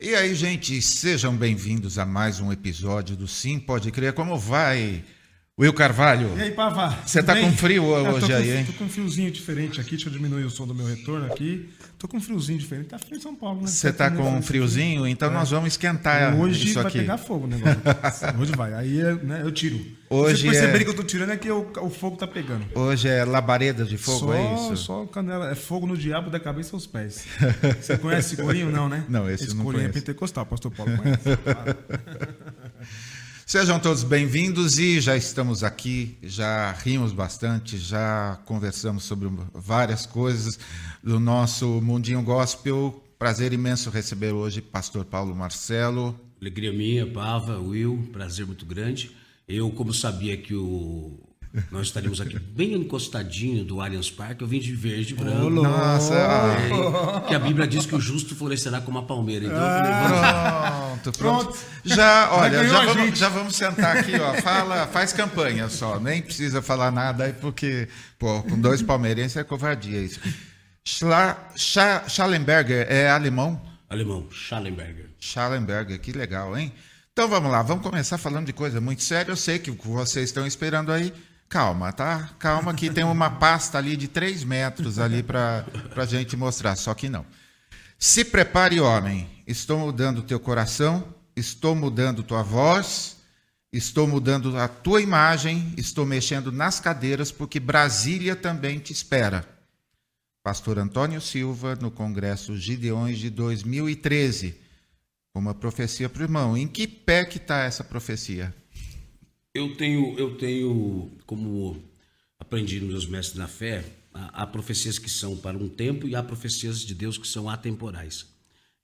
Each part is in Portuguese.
E aí, gente, sejam bem-vindos a mais um episódio do Sim Pode Crer. Como vai, Will Carvalho? E aí, Pava? Você tá com frio hoje aí, hein? Tô com um friozinho diferente aqui. Deixa eu diminuir o som do meu retorno aqui. Tô com um friozinho diferente. Tá frio em São Paulo, né? Você tá com um friozinho? Então É. nós vamos esquentar Hoje isso vai aqui. pegar fogo o negócio. hoje vai. Aí né, eu tiro. Hoje perceberem é- que eu tô tirando é que o, o fogo tá pegando. Hoje é labareda de fogo, só, é isso? Só canela. É fogo no diabo da cabeça aos pés. Você conhece esse corinho? Não, né? Não, esse eu não corinho é conheço. pentecostal, pastor Paulo conhece. Claro. Sejam todos bem-vindos e já estamos aqui, já rimos bastante, já conversamos sobre várias coisas do nosso Mundinho Gospel. Prazer imenso receber hoje Pastor Paulo Marcelo. Alegria minha, Pava, Will, prazer muito grande. Eu, como sabia que o nós estaríamos aqui bem encostadinho do Allianz Parque, eu vim de verde e branco. Nossa, ah, É, que a Bíblia diz que o justo florescerá como a palmeira. Então eu falei, pronto, pronto. Pronto. Já, olha, já a vamos, já vamos sentar aqui, ó. Fala, faz campanha só, nem precisa falar nada aí, porque, pô, com dois palmeirenses é covardia isso. Schla, Scha, Schallenberger é alemão? Alemão, Schallenberger. Schallenberger, que legal, hein? Então vamos lá, vamos começar falando de coisa muito séria. Eu sei que vocês estão esperando aí. Calma, tá? Calma, que tem uma pasta ali de 3 metros ali para a gente mostrar, só que não. Se prepare, homem. Estou mudando o teu coração, estou mudando tua voz, estou mudando a tua imagem, estou mexendo nas cadeiras, porque Brasília também te espera. Pastor Antônio Silva, no Congresso Gideões de 2013. Uma profecia para o irmão. Em que pé que está essa profecia? Eu tenho, eu tenho, como aprendi nos meus mestres na fé, há, profecias que são para um tempo e há profecias de Deus que são atemporais.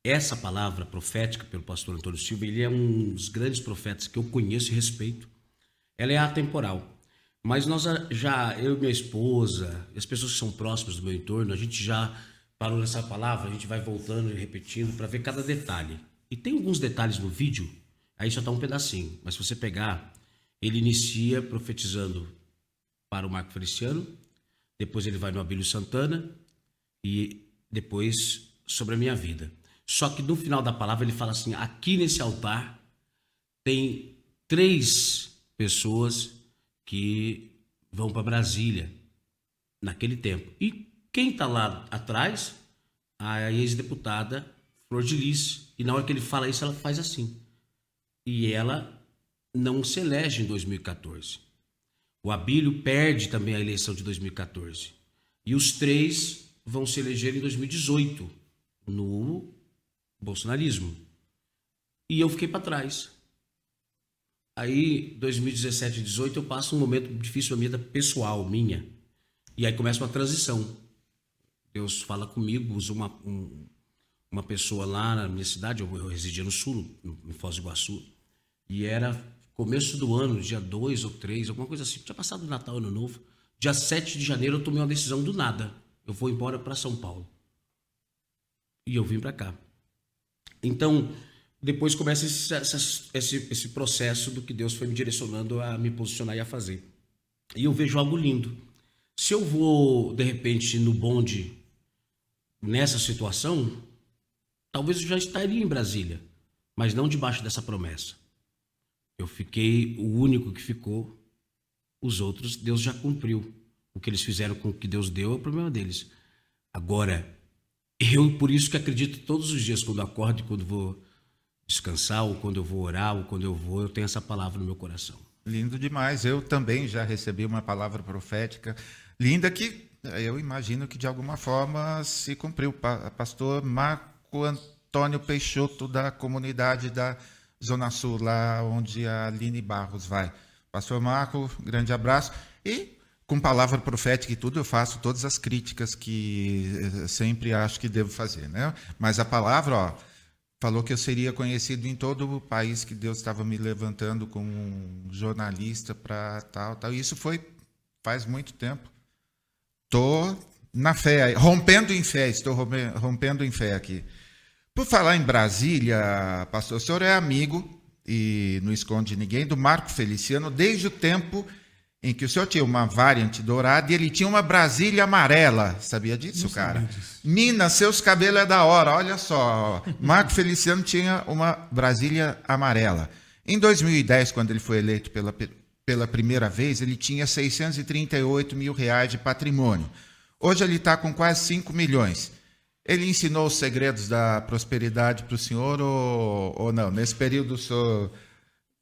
Essa palavra profética pelo pastor Antônio Silva, ele é um dos grandes profetas que eu conheço e respeito. Ela é atemporal. Mas nós já, eu e minha esposa, as pessoas que são próximas do meu entorno, a gente já parou nessa palavra, a gente vai voltando e repetindo para ver cada detalhe. E tem alguns detalhes no vídeo, aí só tá um pedacinho, mas se você pegar, ele inicia profetizando para o Marco Feliciano, depois ele vai no Abílio Santana e depois sobre a minha vida. Só que no final da palavra ele fala assim: aqui nesse altar tem três pessoas que vão para Brasília naquele tempo. E quem está lá atrás? A ex-deputada Flor de Lis. E na hora que ele fala isso, ela faz assim. E ela não se elege em 2014. O Abílio perde também a eleição de 2014. E os três vão se eleger em 2018 no bolsonarismo. E eu fiquei para trás. Aí, 2017 e 2018, eu passo um momento difícil minha vida pessoal, minha. E aí começa uma transição. Deus fala comigo, usa uma, um- uma pessoa lá na minha cidade, eu, eu residia no sul, em Foz do Iguaçu, e era começo do ano, dia 2 ou 3, alguma coisa assim. Tinha passado o Natal, Ano Novo. Dia 7 de janeiro eu tomei uma decisão do nada. Eu vou embora para São Paulo. E eu vim para cá. Então, depois começa esse, esse, esse processo do que Deus foi me direcionando a me posicionar e a fazer. E eu vejo algo lindo. Se eu vou, de repente, no bonde nessa situação, talvez eu já estaria em Brasília, mas não debaixo dessa promessa. Eu fiquei o único que ficou, os outros Deus já cumpriu. O que eles fizeram com o que Deus deu é o problema deles. Agora, eu por isso que acredito todos os dias quando acordo, quando vou descansar, ou quando eu vou orar, ou quando eu vou, eu tenho essa palavra no meu coração. Lindo demais. Eu também já recebi uma palavra profética linda que eu imagino que de alguma forma se cumpriu. Pa- Pastor Marco Antônio Peixoto, da comunidade da Zona Sul, lá onde a Aline Barros vai. Pastor Marco, grande abraço. E com palavra profética e tudo, eu faço todas as críticas que eh, sempre acho que devo fazer, né? Mas a palavra, ó, falou que eu seria conhecido em todo o país que Deus estava me levantando como um jornalista para tal, tal. Isso foi faz muito tempo. Tô na fé, rompendo em fé, estou rompe- rompendo em fé aqui. Por falar em Brasília, pastor, o senhor é amigo e não esconde ninguém do Marco Feliciano desde o tempo em que o senhor tinha uma variante dourada e ele tinha uma Brasília amarela. Sabia disso, cara? Nina, seus cabelos é da hora, olha só. Marco Feliciano tinha uma Brasília amarela. Em 2010, quando ele foi eleito pela, pela primeira vez, ele tinha 638 mil reais de patrimônio. Hoje ele está com quase 5 milhões. Ele ensinou os segredos da prosperidade para o senhor ou, ou não? Nesse período o senhor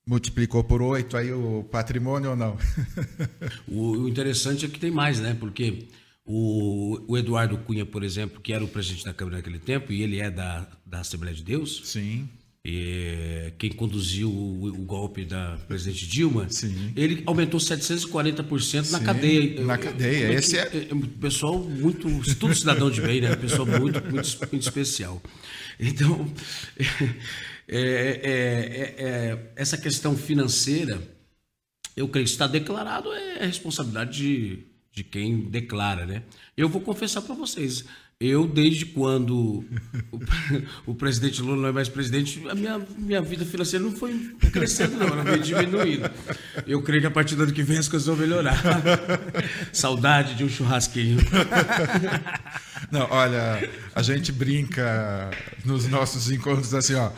multiplicou por oito aí o patrimônio ou não? o, interessante é que tem mais, né? Porque o, o, Eduardo Cunha, por exemplo, que era o presidente da Câmara naquele tempo, e ele é da, da Assembleia de Deus. Sim. E, quem conduziu o, golpe da presidente Dilma, Sim. ele aumentou 740% na Sim, cadeia. Na cadeia. É Esse é... é, é pessoal muito. Tudo cidadão de bem, né? Pessoal muito, muito, muito especial. Então. É, é, é, essa questão financeira, eu creio que está declarado, é responsabilidade de, de quem declara, né? Eu vou confessar para vocês, eu, desde quando o, o, presidente Lula não é mais presidente, a minha, minha vida financeira não foi crescendo, não, ela foi diminuindo. Eu creio que a partir do ano que vem as coisas vão melhorar. Saudade de um churrasquinho. Não, olha, a gente brinca nos nossos encontros assim, ó.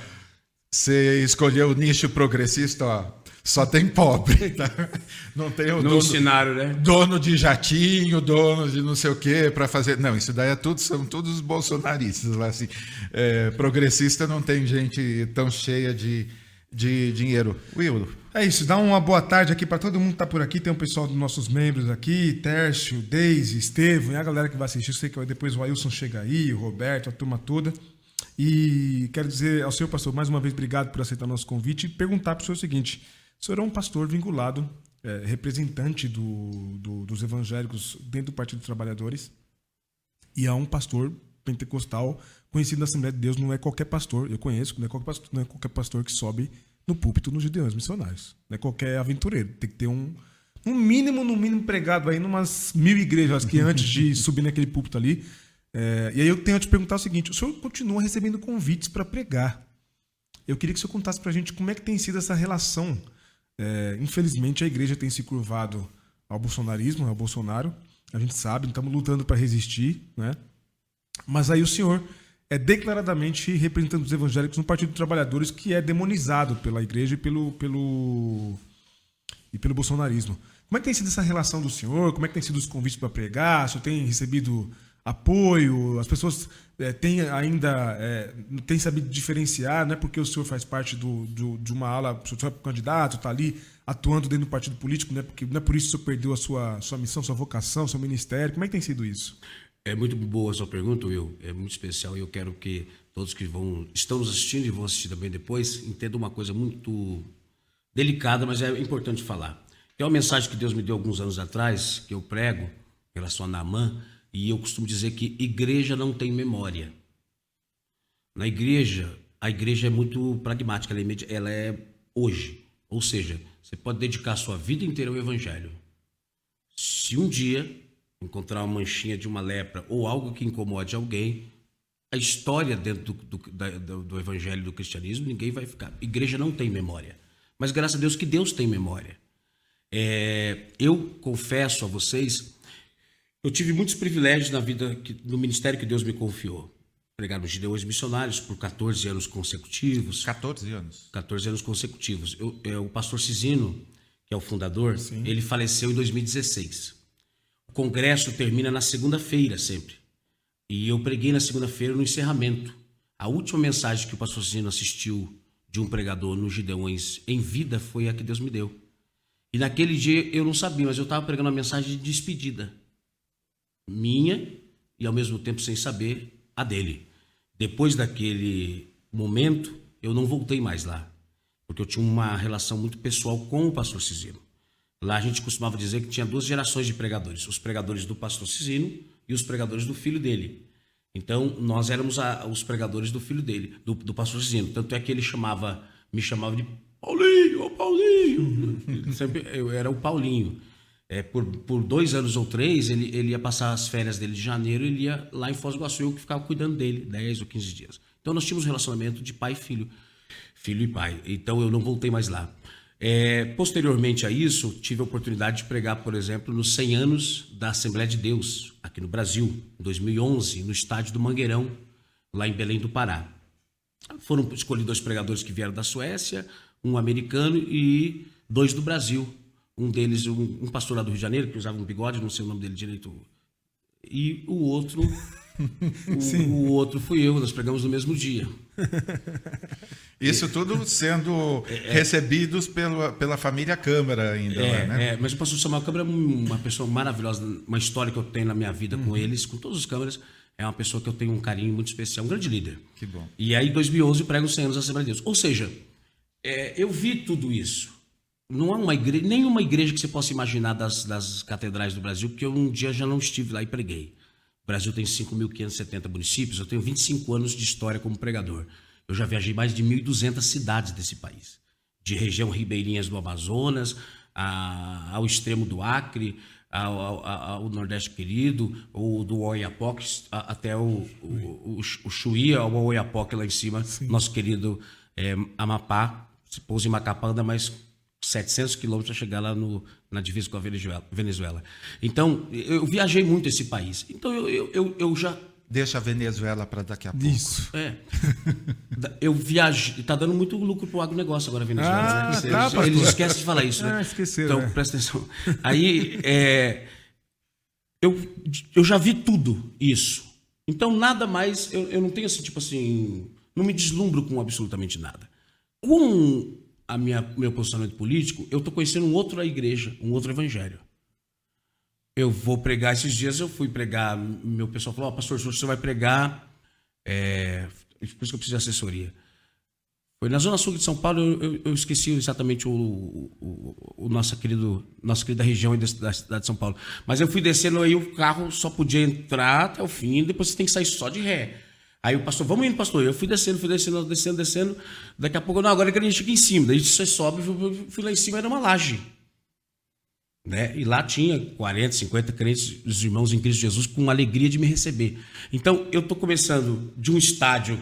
Você escolheu o nicho progressista, ó, só tem pobre. Tá? Não tem o no dono, cenário, né? dono de jatinho, dono de não sei o quê para fazer. Não, isso daí é tudo, são todos bolsonaristas lá assim. É, progressista não tem gente tão cheia de, de dinheiro. Will. É isso, dá uma boa tarde aqui para todo mundo que tá por aqui. Tem o um pessoal dos nossos membros aqui, Tércio, Deise, Estevam, e a galera que vai assistir. Eu sei que depois o Ailson chega aí, o Roberto, a turma toda. E quero dizer ao senhor pastor, mais uma vez, obrigado por aceitar nosso convite e perguntar para o senhor o seguinte: o senhor é um pastor vinculado, é, representante do, do, dos evangélicos dentro do Partido dos Trabalhadores, e é um pastor pentecostal conhecido na Assembleia de Deus, não é qualquer pastor, eu conheço, não é qualquer pastor, não é qualquer pastor que sobe no púlpito nos Gideões Missionários. Não é qualquer aventureiro, tem que ter um, um mínimo, no mínimo, pregado aí numas mil igrejas que antes de subir naquele púlpito ali é, e aí eu tenho a te perguntar o seguinte: o senhor continua recebendo convites para pregar. Eu queria que o senhor contasse para a gente como é que tem sido essa relação. É, infelizmente, a igreja tem se curvado ao bolsonarismo, ao Bolsonaro. A gente sabe, estamos lutando para resistir, né? Mas aí o senhor é declaradamente representante dos evangélicos no Partido dos Trabalhadores, que é demonizado pela igreja e pelo, pelo, e pelo bolsonarismo. Como é que tem sido essa relação do senhor? Como é que tem sido os convites para pregar? O senhor tem recebido apoio, as pessoas é, têm ainda é, têm sabido diferenciar, não é porque o senhor faz parte do, do de uma ala, o senhor é candidato, está ali atuando dentro do partido político, não é, porque, não é por isso que o senhor perdeu a sua, sua missão, sua vocação, seu ministério. Como é que tem sido isso? É muito boa a sua pergunta, Will. É muito especial e eu quero que todos que vão estão nos assistindo e vão assistir também depois entendam uma coisa muito delicada, mas é importante falar. Tem uma mensagem que Deus me deu alguns anos atrás, que eu prego em relação a e eu costumo dizer que igreja não tem memória. Na igreja, a igreja é muito pragmática, ela é, é hoje. Ou seja, você pode dedicar sua vida inteira ao evangelho. Se um dia encontrar uma manchinha de uma lepra ou algo que incomode alguém, a história dentro do, do, do, do evangelho do cristianismo, ninguém vai ficar. Igreja não tem memória. Mas graças a Deus que Deus tem memória. É, eu confesso a vocês eu tive muitos privilégios na vida, no ministério que Deus me confiou. Pregar nos Gideões Missionários por 14 anos consecutivos. 14 anos? 14 anos consecutivos. Eu, eu, o pastor Cisino, que é o fundador, Sim. ele faleceu em 2016. O congresso termina na segunda-feira sempre. E eu preguei na segunda-feira no encerramento. A última mensagem que o pastor Cisino assistiu de um pregador nos Gideões em vida foi a que Deus me deu. E naquele dia eu não sabia, mas eu estava pregando uma mensagem de despedida minha e ao mesmo tempo sem saber a dele. Depois daquele momento, eu não voltei mais lá, porque eu tinha uma relação muito pessoal com o pastor Cisino. Lá a gente costumava dizer que tinha duas gerações de pregadores, os pregadores do pastor Cisino e os pregadores do filho dele. Então, nós éramos a, os pregadores do filho dele, do, do pastor Cisino. Tanto é que ele chamava, me chamava de Paulinho, ô Paulinho. Sempre, eu era o Paulinho é, por, por dois anos ou três, ele, ele ia passar as férias dele de janeiro, ele ia lá em Foz do Iguaçu, eu que ficava cuidando dele, 10 ou 15 dias. Então nós tínhamos um relacionamento de pai e filho, filho e pai. Então eu não voltei mais lá. É, posteriormente a isso, tive a oportunidade de pregar, por exemplo, nos 100 anos da Assembleia de Deus, aqui no Brasil, em 2011, no estádio do Mangueirão, lá em Belém do Pará. Foram escolhidos dois pregadores que vieram da Suécia, um americano e dois do Brasil. Um deles, um, um pastor lá do Rio de Janeiro, que usava um bigode, não sei o nome dele direito. E o outro, o, o outro fui eu, nós pregamos no mesmo dia. Isso tudo sendo recebidos pela, pela família Câmara ainda, É, né? é, mas o pastor Samuel Câmara é uma pessoa maravilhosa, uma história que eu tenho na minha vida Uhum. com eles, com todos os câmeras. É uma pessoa que eu tenho um carinho muito especial, um grande líder. Que bom. E aí, em 2011, eu prego os 100 anos da Assembleia de Deus. Ou seja, é, eu vi tudo isso. Não há uma igreja, nenhuma igreja que você possa imaginar das, das catedrais do Brasil, porque eu um dia já não estive lá e preguei. O Brasil tem 5.570 municípios, eu tenho 25 anos de história como pregador. Eu já viajei mais de 1.200 cidades desse país, de região ribeirinhas do Amazonas a- ao extremo do Acre, ao, ao- ao Nordeste querido, ou do Oiapoque até o, o, o, o Chuí, ao Oiapoque lá em cima, nosso querido eh, Amapá, se pousa em Macapá, anda mais 700 quilômetros para chegar lá no, na divisa com a Venezuela. Venezuela. Então, eu viajei muito esse país. Então, eu, eu, eu, eu já Deixa a Venezuela para daqui a pouco. Isso. é. Eu viajei. Tá dando muito lucro pro agronegócio agora, Venezuela. Ah, né? tá, eles, eles esquecem de falar isso, né? Ah, esqueceram, Então, é. presta atenção. Aí, é, eu, eu já vi tudo isso. Então, nada mais. Eu, eu não tenho assim, tipo assim. Não me deslumbro com absolutamente nada. Com a minha meu posicionamento político, eu tô conhecendo um outro igreja, um outro evangelho. Eu vou pregar esses dias, eu fui pregar. Meu pessoal falou: Ó, pastor, você vai pregar. É, por isso que eu preciso de assessoria. Foi na Zona Sul de São Paulo, eu, eu- esqueci exatamente o, o, o nossa, querido, nossa querida região da, da cidade de São Paulo. Mas eu fui descendo aí, o carro só podia entrar até o fim, depois você tem que sair só de ré. Aí o pastor, vamos indo, pastor. Eu fui descendo, fui descendo, descendo, descendo. Daqui a pouco, não, agora é que a gente fica em cima. Daí você sobe, eu fui lá em cima, era uma laje. Né? E lá tinha 40, 50 crentes, os irmãos em Cristo Jesus, com alegria de me receber. Então, eu estou começando de um estádio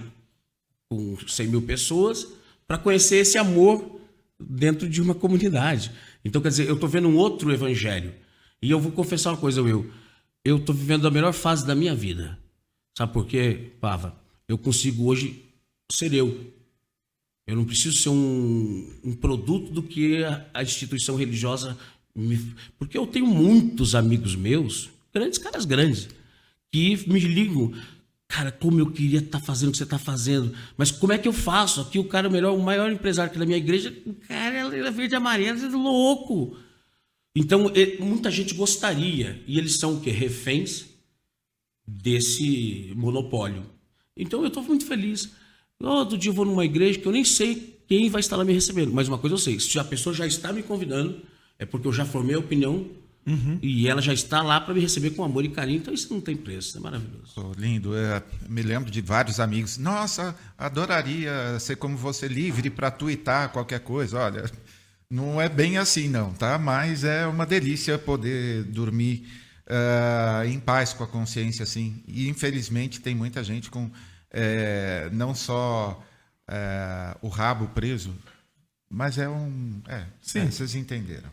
com 100 mil pessoas para conhecer esse amor dentro de uma comunidade. Então, quer dizer, eu estou vendo um outro evangelho. E eu vou confessar uma coisa, Will. Eu estou vivendo a melhor fase da minha vida. Sabe por quê, Pava? Eu consigo hoje ser eu. Eu não preciso ser um, um produto do que a, instituição religiosa me. Porque eu tenho muitos amigos meus, grandes caras grandes, que me ligam. Cara, como eu queria estar fazendo o que você está fazendo. Mas como é que eu faço? Aqui o cara, o melhor, o maior empresário aqui da minha igreja, o cara é verde e amarelo, é louco. Então, e- muita gente gostaria. E eles são o quê? Reféns desse monopólio. Então eu estou muito feliz. Outro dia eu vou numa igreja que eu nem sei quem vai estar lá me recebendo. Mas uma coisa eu sei, se a pessoa já está me convidando, é porque eu já formei a opinião e ela já está lá para me receber com amor e carinho. Então isso não tem preço, é maravilhoso. Pô, lindo. É, me lembro de vários amigos. Nossa, adoraria ser como você, livre para tuitar qualquer coisa. Olha, não é bem assim, não, tá? Mas é uma delícia poder dormir ah, em paz com a consciência, assim. E infelizmente tem muita gente com eh, não só eh, o rabo preso, mas é um. É, Sim. é, vocês entenderam.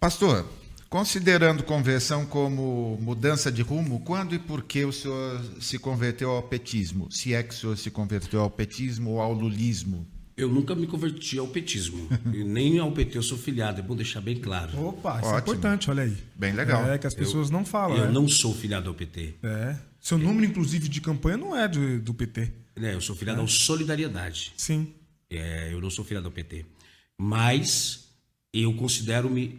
Pastor, considerando conversão como mudança de rumo, quando e por que o senhor se converteu ao petismo? Se é que o senhor se converteu ao petismo ou ao lulismo? Eu nunca me converti ao petismo. e nem ao PT eu sou filiado, é bom deixar bem claro. Opa, isso é Ótimo. importante, olha aí. Bem legal. É que as pessoas não falam. Eu é. não sou filiado ao PT. É. Seu número, inclusive, de campanha não é do, do PT. né? Eu sou filiado ao Solidariedade. Sim. É, eu não sou filiado ao PT. Mas eu considero-me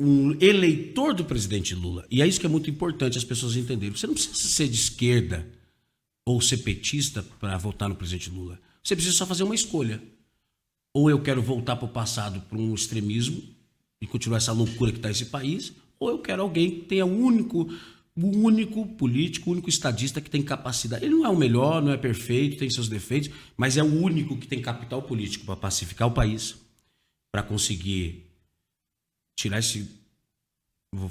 um eleitor do presidente Lula. E é isso que é muito importante as pessoas entenderem. Você não precisa ser de esquerda ou ser petista para votar no presidente Lula. Você precisa só fazer uma escolha. Ou eu quero voltar para o passado, para um extremismo e continuar essa loucura que está esse país, ou eu quero alguém que tenha o único, o único político, o único estadista que tem capacidade. Ele não é o melhor, não é perfeito, tem seus defeitos, mas é o único que tem capital político para pacificar o país, para conseguir tirar esse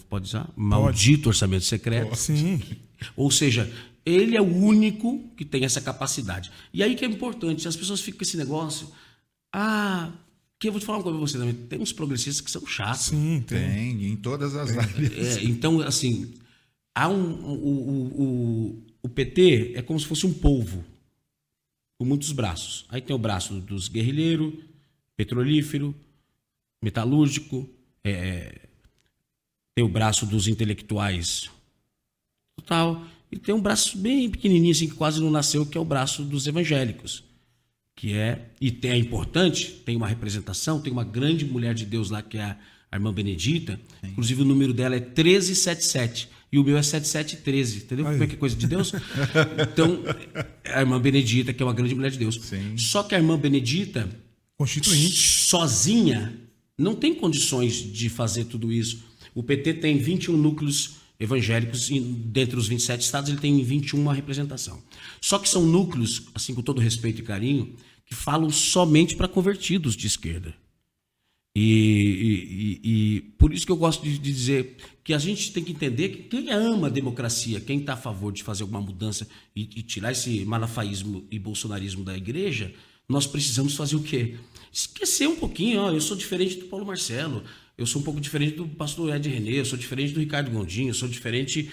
pode usar maldito orçamento secreto. Sim. Ou seja, ele é o único que tem essa capacidade. E aí que é importante, as pessoas ficam com esse negócio, ah, Que eu vou te falar uma coisa pra você também. Tem uns progressistas que são chatos. Sim, tem. Tem, em todas as áreas. É, então, assim, há um, o, o, o, o PT é como se fosse um polvo, com muitos braços. Aí tem o braço dos guerrilheiros, petrolífero, metalúrgico, é, tem o braço dos intelectuais, tal, e tem um braço bem pequenininho, assim, que quase não nasceu, que é o braço dos evangélicos. Que é, e tem, é importante, tem uma representação, tem uma grande mulher de Deus lá, que é a, a irmã Benedita, inclusive o número dela é 1377, e o meu é 7713, entendeu? Como é que é coisa de Deus? Então, a irmã Benedita, que é uma grande mulher de Deus. Sim. Só que a irmã Benedita, Constituinte. sozinha não tem condições de fazer tudo isso. O PT tem 21 núcleos evangélicos e dentre os 27 estados ele tem 21 uma representação. Só que são núcleos, assim com todo respeito e carinho, que falam somente para convertidos de esquerda. E, e- e- e por isso que eu gosto de, de dizer que a gente tem que entender que quem ama a democracia, quem está a favor de fazer alguma mudança e, e tirar esse malafaísmo e bolsonarismo da igreja, nós precisamos fazer o quê? Esquecer um pouquinho, ó, eu sou diferente do Paulo Marcelo, eu sou um pouco diferente do pastor Ed René, eu sou diferente do Ricardo Gondinho, eu sou diferente.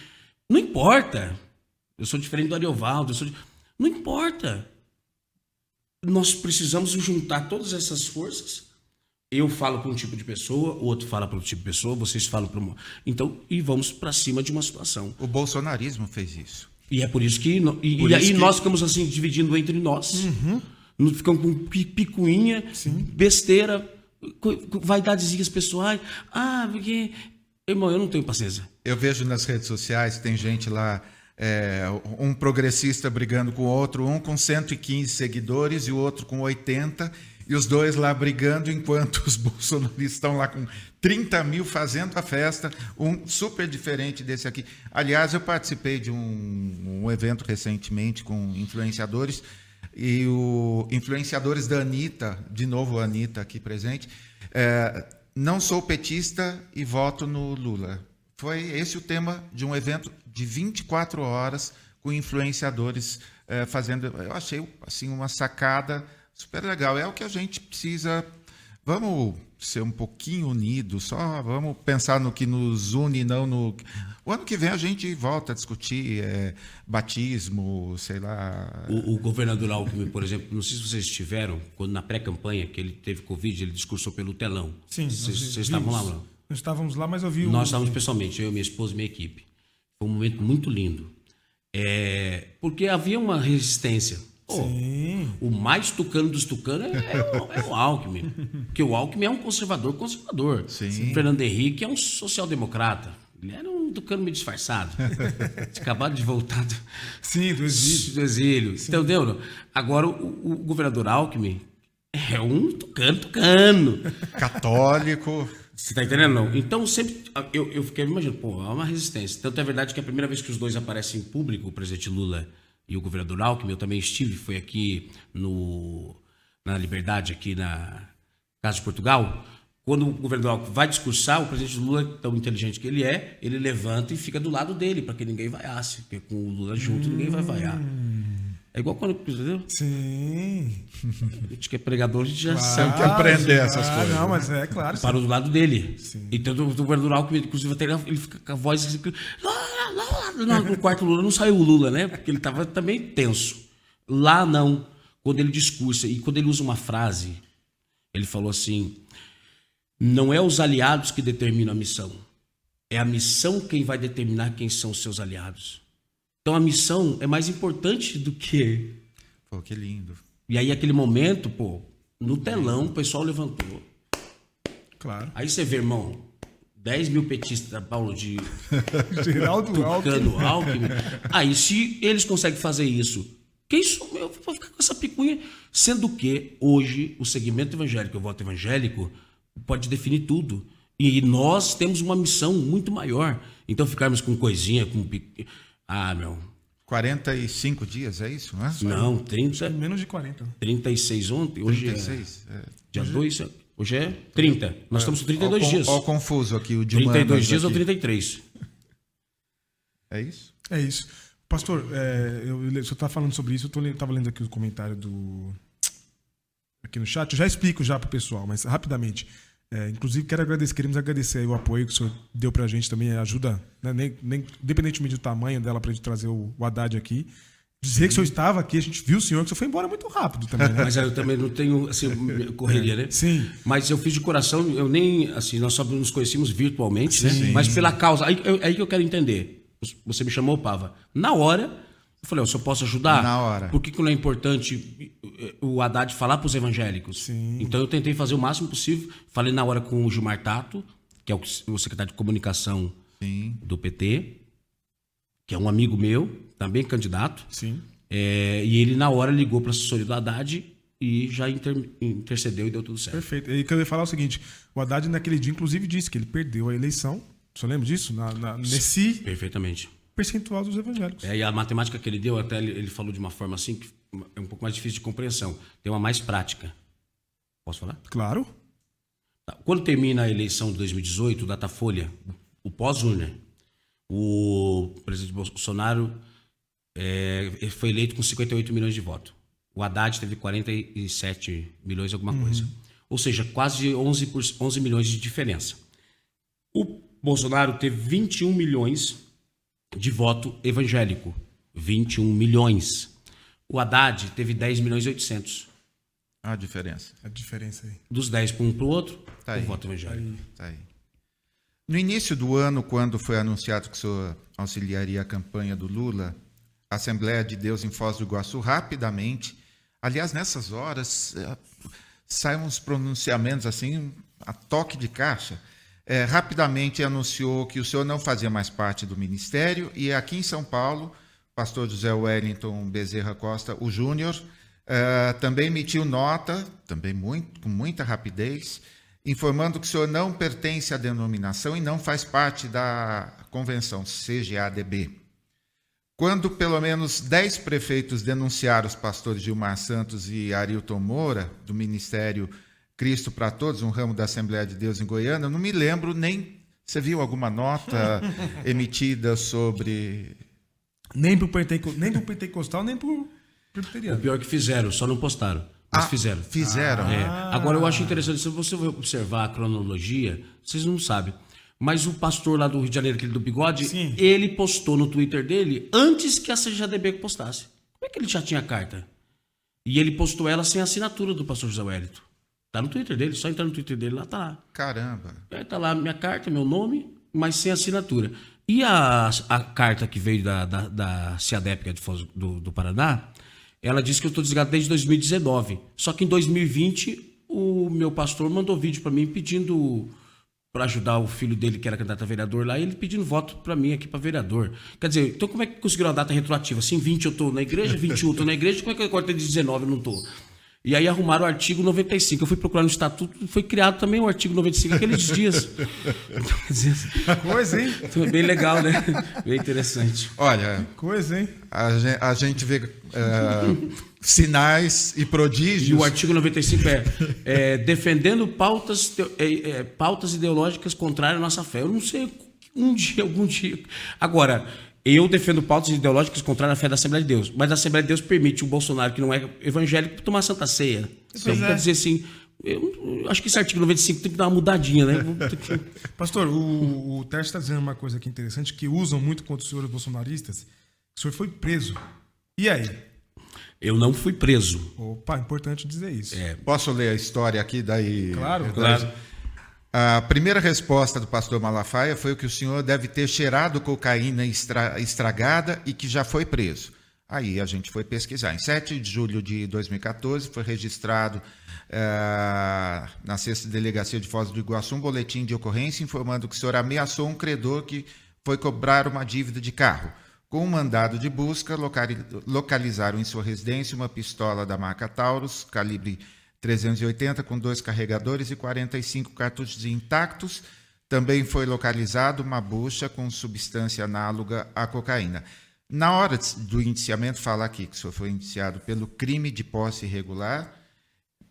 Não importa. Eu sou diferente do Ariovaldo, eu sou. Não importa nós precisamos juntar todas essas forças. Eu falo para um tipo de pessoa, o outro fala para outro tipo de pessoa, vocês falam para uma. Então, e vamos para cima de uma situação. O bolsonarismo fez isso. E é por isso que. E, Por e aí que- nós ficamos assim, dividindo entre nós. Não Ficamos com pi- picuinha, besteira, co- co- vaidadezinhas pessoais. Ah, porque. Irmão, eu não tenho paciência. Eu vejo nas redes sociais, tem gente lá, é, um progressista brigando com o outro, um com 115 seguidores e o outro com 80, e os dois lá brigando, enquanto os bolsonaristas estão lá com 30 mil fazendo a festa, um super diferente desse aqui. Aliás, eu participei de um, um evento recentemente com influenciadores, e o influenciadores da Anitta, de novo a Anitta aqui presente, é, não sou petista e voto no Lula. Foi esse o tema de um evento de 24 horas com influenciadores eh, fazendo. Eu achei assim uma sacada super legal. É o que a gente precisa. Vamos ser um pouquinho unidos, só vamos pensar no que nos une, não no. O ano que vem a gente volta a discutir eh, batismo, sei lá. O, o governador Alckmin, por exemplo, não sei se vocês estiveram, quando na pré-campanha que ele teve Covid, ele discursou pelo telão. Sim, Vocês nós vocês estavam lá, não? Nós estávamos lá, mas eu vi o. Nós estávamos pessoalmente, eu, minha esposa e minha equipe. Foi um momento muito lindo. É, porque havia uma resistência. Pô, Sim. o mais tucano dos tucanos é, é o, é o Alckmin. Porque o Alckmin é um conservador conservador. Sim. O Fernando Henrique é um social-democrata. Ele era um tucano meio disfarçado. Acabado de voltar do, Sim, do exílio. do exílio. Entendeu? Agora, o, o governador Alckmin é um tucano, tucano. Católico. Você tá entendendo? Não? Então, sempre. Eu, eu fiquei imaginando, pô, há uma resistência. Tanto é verdade que a primeira vez que os dois aparecem em público, o presidente Lula e o governador Alckmin, eu também estive, foi aqui no, na Liberdade, aqui na Casa de Portugal. Quando o governador Alckmin vai discursar, o presidente Lula, tão inteligente que ele é, ele levanta e fica do lado dele, para que ninguém vaiasse. Porque com o Lula junto, ninguém vai vaiar. É igual quando. Entendeu? Sim. A gente que é pregador, a gente já Claro, sabe. que aprender essas ah, coisas, Não, né? mas é claro. Parou do lado dele. Então o governador Alckmin, inclusive, até ele fica com a voz assim, Lula, Lula. Não, no quarto Lula não saiu o Lula, né? Porque ele estava também tenso. Lá não. Quando ele discursa e quando ele usa uma frase, ele falou assim: não é os aliados que determinam a missão. É a missão quem vai determinar quem são os seus aliados. Então a missão é mais importante do que. Pô, que lindo. E aí, aquele momento, pô, no telão, o pessoal levantou. Claro. Aí você vê, irmão, 10 mil petistas da Paulo de Geraldo Alckmin. Tucano Alckmin. Aí, se eles conseguem fazer isso, quem sou eu vou ficar com essa picuinha? Sendo que hoje o segmento evangélico, o voto evangélico, pode definir tudo. E nós temos uma missão muito maior. Então, ficarmos com coisinha, com. Ah, meu. 45 dias, é isso? Né? Não, 30, Menos de 40. 36 ontem, hoje 36. é É. dia 2, hoje é 30. Nós estamos com 32 Ó, dias. Ó, confuso aqui, o de humanas 32 dias ou aqui. 33. É isso? É isso. Pastor, é, eu, eu- você está falando sobre isso, eu estava lendo aqui o comentário do. aqui no chat. Eu já explico já para o pessoal, mas rapidamente. É, inclusive, quero agradecer, queremos agradecer o apoio que o senhor deu para a gente também, ajuda, né, nem, nem, independentemente do tamanho dela, para a gente trazer o, o Haddad aqui. Dizer que o senhor estava aqui, a gente viu o senhor, que o senhor foi embora muito rápido também, né? Mas eu também não tenho, assim, correria, né? Sim. Mas eu fiz de coração, eu nem, assim, nós só nos conhecíamos virtualmente, né? Mas pela causa, aí, eu- aí que eu quero entender. Você me chamou, Pava. Na hora, eu falei, eu posso ajudar? Na hora. Por que, que não é importante eh, o Haddad falar para os evangélicos? Sim. Então eu tentei fazer o máximo possível. Falei na hora com o Gilmar Tato, que é o, secretário de comunicação Sim. do PT, que é um amigo meu, também candidato. Sim. É, e ele, na hora, ligou para a assessoria do Haddad e já inter- intercedeu e deu tudo certo. Perfeito. E o que eu ia falar é o seguinte: o Haddad, naquele dia, inclusive, disse que ele perdeu a eleição. Senhor lembra disso? Na, na- nesse Perfeitamente. Percentual dos evangélicos. É, e a matemática que ele deu, até ele, ele falou de uma forma assim que é um pouco mais difícil de compreensão. Tem uma mais prática. Posso falar? Claro. Tá. Quando termina a eleição de 2018, o Datafolha, o pós-urna, o presidente Bolsonaro é, foi eleito com 58 milhões de votos. O Haddad teve 47 milhões alguma coisa. Ou seja, quase 11, por, 11 milhões de diferença. O Bolsonaro teve 21 milhões de voto evangélico. 21 milhões. O Haddad teve 10 milhões e 800. A diferença. A diferença aí. Dos 10 para um para o outro, Tá o aí. voto evangélico. Tá aí. No início do ano, quando foi anunciado que o senhor auxiliaria a campanha do Lula, a Assembleia de Deus em Foz do Iguaçu, rapidamente, aliás, nessas horas, eh, saem uns pronunciamentos assim, a toque de caixa, eh, rapidamente anunciou que o senhor não fazia mais parte do ministério e aqui em São Paulo, pastor José Wellington Bezerra Costa, o Júnior, eh, também emitiu nota, também muito, com muita rapidez, informando que o senhor não pertence à denominação e não faz parte da convenção CGADB. Quando pelo menos 10 prefeitos denunciaram os pastores Gilmar Santos e Arilton Moura, do Ministério Cristo para Todos, um ramo da Assembleia de Deus em Goiânia, eu não me lembro nem. Você viu alguma nota emitida sobre. Nem pro, penteco, nem pro pentecostal, nem pro O presbiteriano. pior que fizeram, só não postaram. Mas Ah, fizeram. Fizeram. É. Agora eu acho interessante, se você observar a cronologia, vocês não sabem. Mas o pastor lá do Rio de Janeiro, aquele do bigode, Sim. ele postou no Twitter dele antes que a CJDB postasse. Como é que ele já tinha a carta? E ele postou ela sem a assinatura do pastor José Wellington. Tá no Twitter dele, só entrar no Twitter dele, lá tá lá. Caramba. É, tá lá minha carta, meu nome, mas sem assinatura. E a, a carta que veio da, da, da CIADEP, é de Foz do, do Paraná, ela disse que eu estou desligado desde 2019. Só que em 2020, o meu pastor mandou vídeo para mim pedindo para ajudar o filho dele, que era candidato a vereador lá, ele pedindo voto para mim aqui para vereador. Quer dizer, então como é que conseguiram a data retroativa? Assim, 20 eu estou na igreja, 21 eu estou na igreja, como é que eu cortei de 19 eu não estou? E aí arrumaram o artigo 95. Eu fui procurar no estatuto, foi criado também o artigo 95 aqueles dias. Então, quer dizer, Coisa, hein? foi bem legal, né? Bem interessante. Olha, Coisa, hein? a gente, a gente vê eh, sinais e E prodígios. o artigo 95 é, é, defendendo pautas, teo- é, é, pautas ideológicas contrárias à nossa fé. Eu não sei, um dia, algum dia. Agora, eu defendo pautas ideológicas contrárias à fé da Assembleia de Deus, mas a Assembleia de Deus permite o Bolsonaro, que não é evangélico, tomar Santa Ceia. Então, é. quer dizer assim, eu, eu acho que esse artigo 95 tem que dar uma mudadinha, né? Pastor, o, o Tércio está dizendo uma coisa aqui interessante, que usam muito contra os senhores bolsonaristas. O senhor foi preso. E aí? Eu não fui preso. Opa, importante dizer isso. É, Posso ler a história aqui daí? Claro, claro. A primeira resposta do pastor Malafaia foi que o senhor deve ter cheirado cocaína estra- estragada e que já foi preso. Aí a gente foi pesquisar. Em 7 de julho de 2014 foi registrado eh, na sexta delegacia de Foz do Iguaçu um boletim de ocorrência informando que o senhor ameaçou um credor que foi cobrar uma dívida de carro. Com um mandado de busca, locali- localizaram em sua residência uma pistola da marca Taurus, calibre 380, com dois carregadores e 45 cartuchos intactos. Também foi localizado uma bucha com substância análoga à cocaína. Na hora do indiciamento, fala aqui que o senhor foi indiciado pelo crime de posse irregular,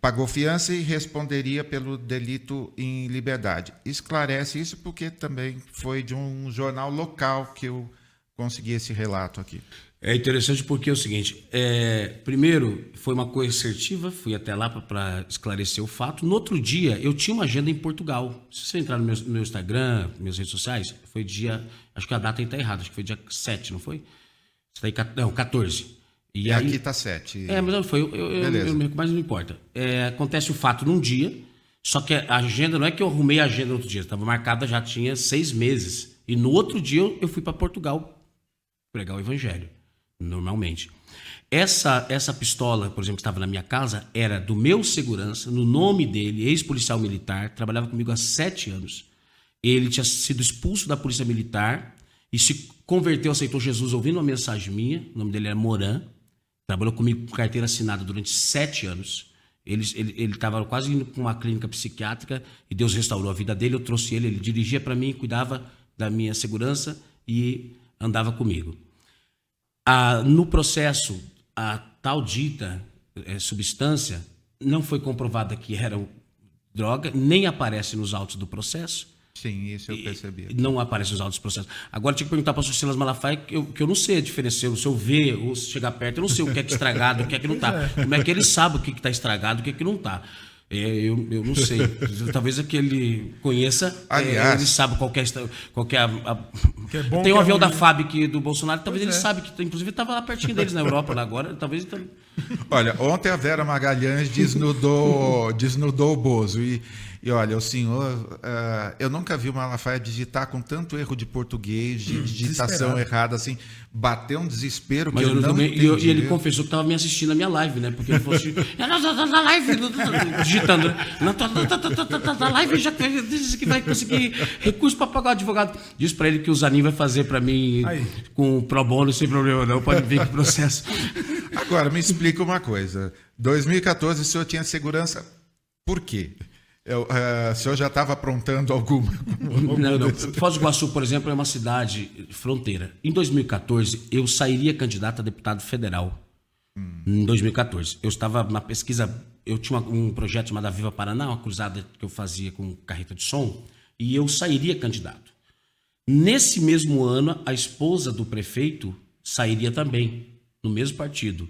pagou fiança e responderia pelo delito em liberdade. Esclarece isso porque também foi de um jornal local que eu consegui esse relato aqui. É interessante porque é o seguinte: é, primeiro, foi uma coisa assertiva, fui até lá para esclarecer o fato. No outro dia, eu tinha uma agenda em Portugal. Se você entrar no meu, no meu Instagram, minhas redes sociais, foi dia. Acho que a data está errada, acho que foi dia 7, não foi? Tá aí, não, 14. E, aí, aqui está 7. É, mas foi, eu, eu, eu, eu, mas não importa. É, acontece o fato num dia, só que a agenda não é que eu arrumei a agenda no outro dia, estava marcada já tinha seis meses. E no outro dia eu fui para Portugal pregar o evangelho normalmente. Essa, essa pistola, por exemplo, que estava na minha casa, era do meu segurança, no nome dele, ex-policial militar, trabalhava comigo há sete anos. Ele tinha sido expulso da polícia militar e se converteu, aceitou Jesus ouvindo uma mensagem minha. O nome dele era Moran. Trabalhou comigo com carteira assinada durante sete anos. Ele estava ele, ele quase indo para uma clínica psiquiátrica e Deus restaurou a vida dele. Eu trouxe ele, ele dirigia para mim, cuidava da minha segurança e andava comigo a, no processo, a tal dita é, substância não foi comprovada que era droga, nem aparece nos autos do processo. Sim, isso eu percebi. Não aparece nos autos do processo. Agora, tinha que perguntar para o Silas Malafaia, que eu, que eu não sei a diferença. Se eu ver ou se chegar perto, eu não sei o que é que estragado, o que é que não está. Como é que ele sabe o que está estragado, o que é que não está. É, eu, eu não sei. Talvez aquele conheça, é, Aliás, ele sabe qual é, qual é a, a... Que é bom, Tem um avião é da FAB aqui do Bolsonaro, talvez pois ele é. sabe que, inclusive, estava lá pertinho deles na Europa, lá agora, talvez. Olha, ontem a Vera Magalhães desnudou, desnudou o Bozo e e olha, o senhor, uh, eu nunca vi o Malafaia digitar com tanto erro de português, de hum, digitação errada, assim, bateu um desespero Mas que eu, eu não também, entendi. E, ele confessou que estava me assistindo na minha live, né? Porque ele falou assim, eu estou na live, digitando, na live, já disse que vai conseguir recurso para pagar o advogado. Diz para ele que o Zanin vai fazer para mim Aí. com pro bono, sem problema não, pode vir que processo. Agora, me explica uma coisa. 2014 o senhor tinha segurança, por quê? Eu, uh, o senhor já estava aprontando alguma? não, não. Foz do Iguaçu, por exemplo, é uma cidade fronteira. Em 2014, eu sairia candidato a deputado federal. Hum. Em 2014. Eu estava na pesquisa, eu tinha um projeto chamado Viva Paraná, uma cruzada que eu fazia com carreta de som, e eu sairia candidato. Nesse mesmo ano, a esposa do prefeito sairia também, no mesmo partido.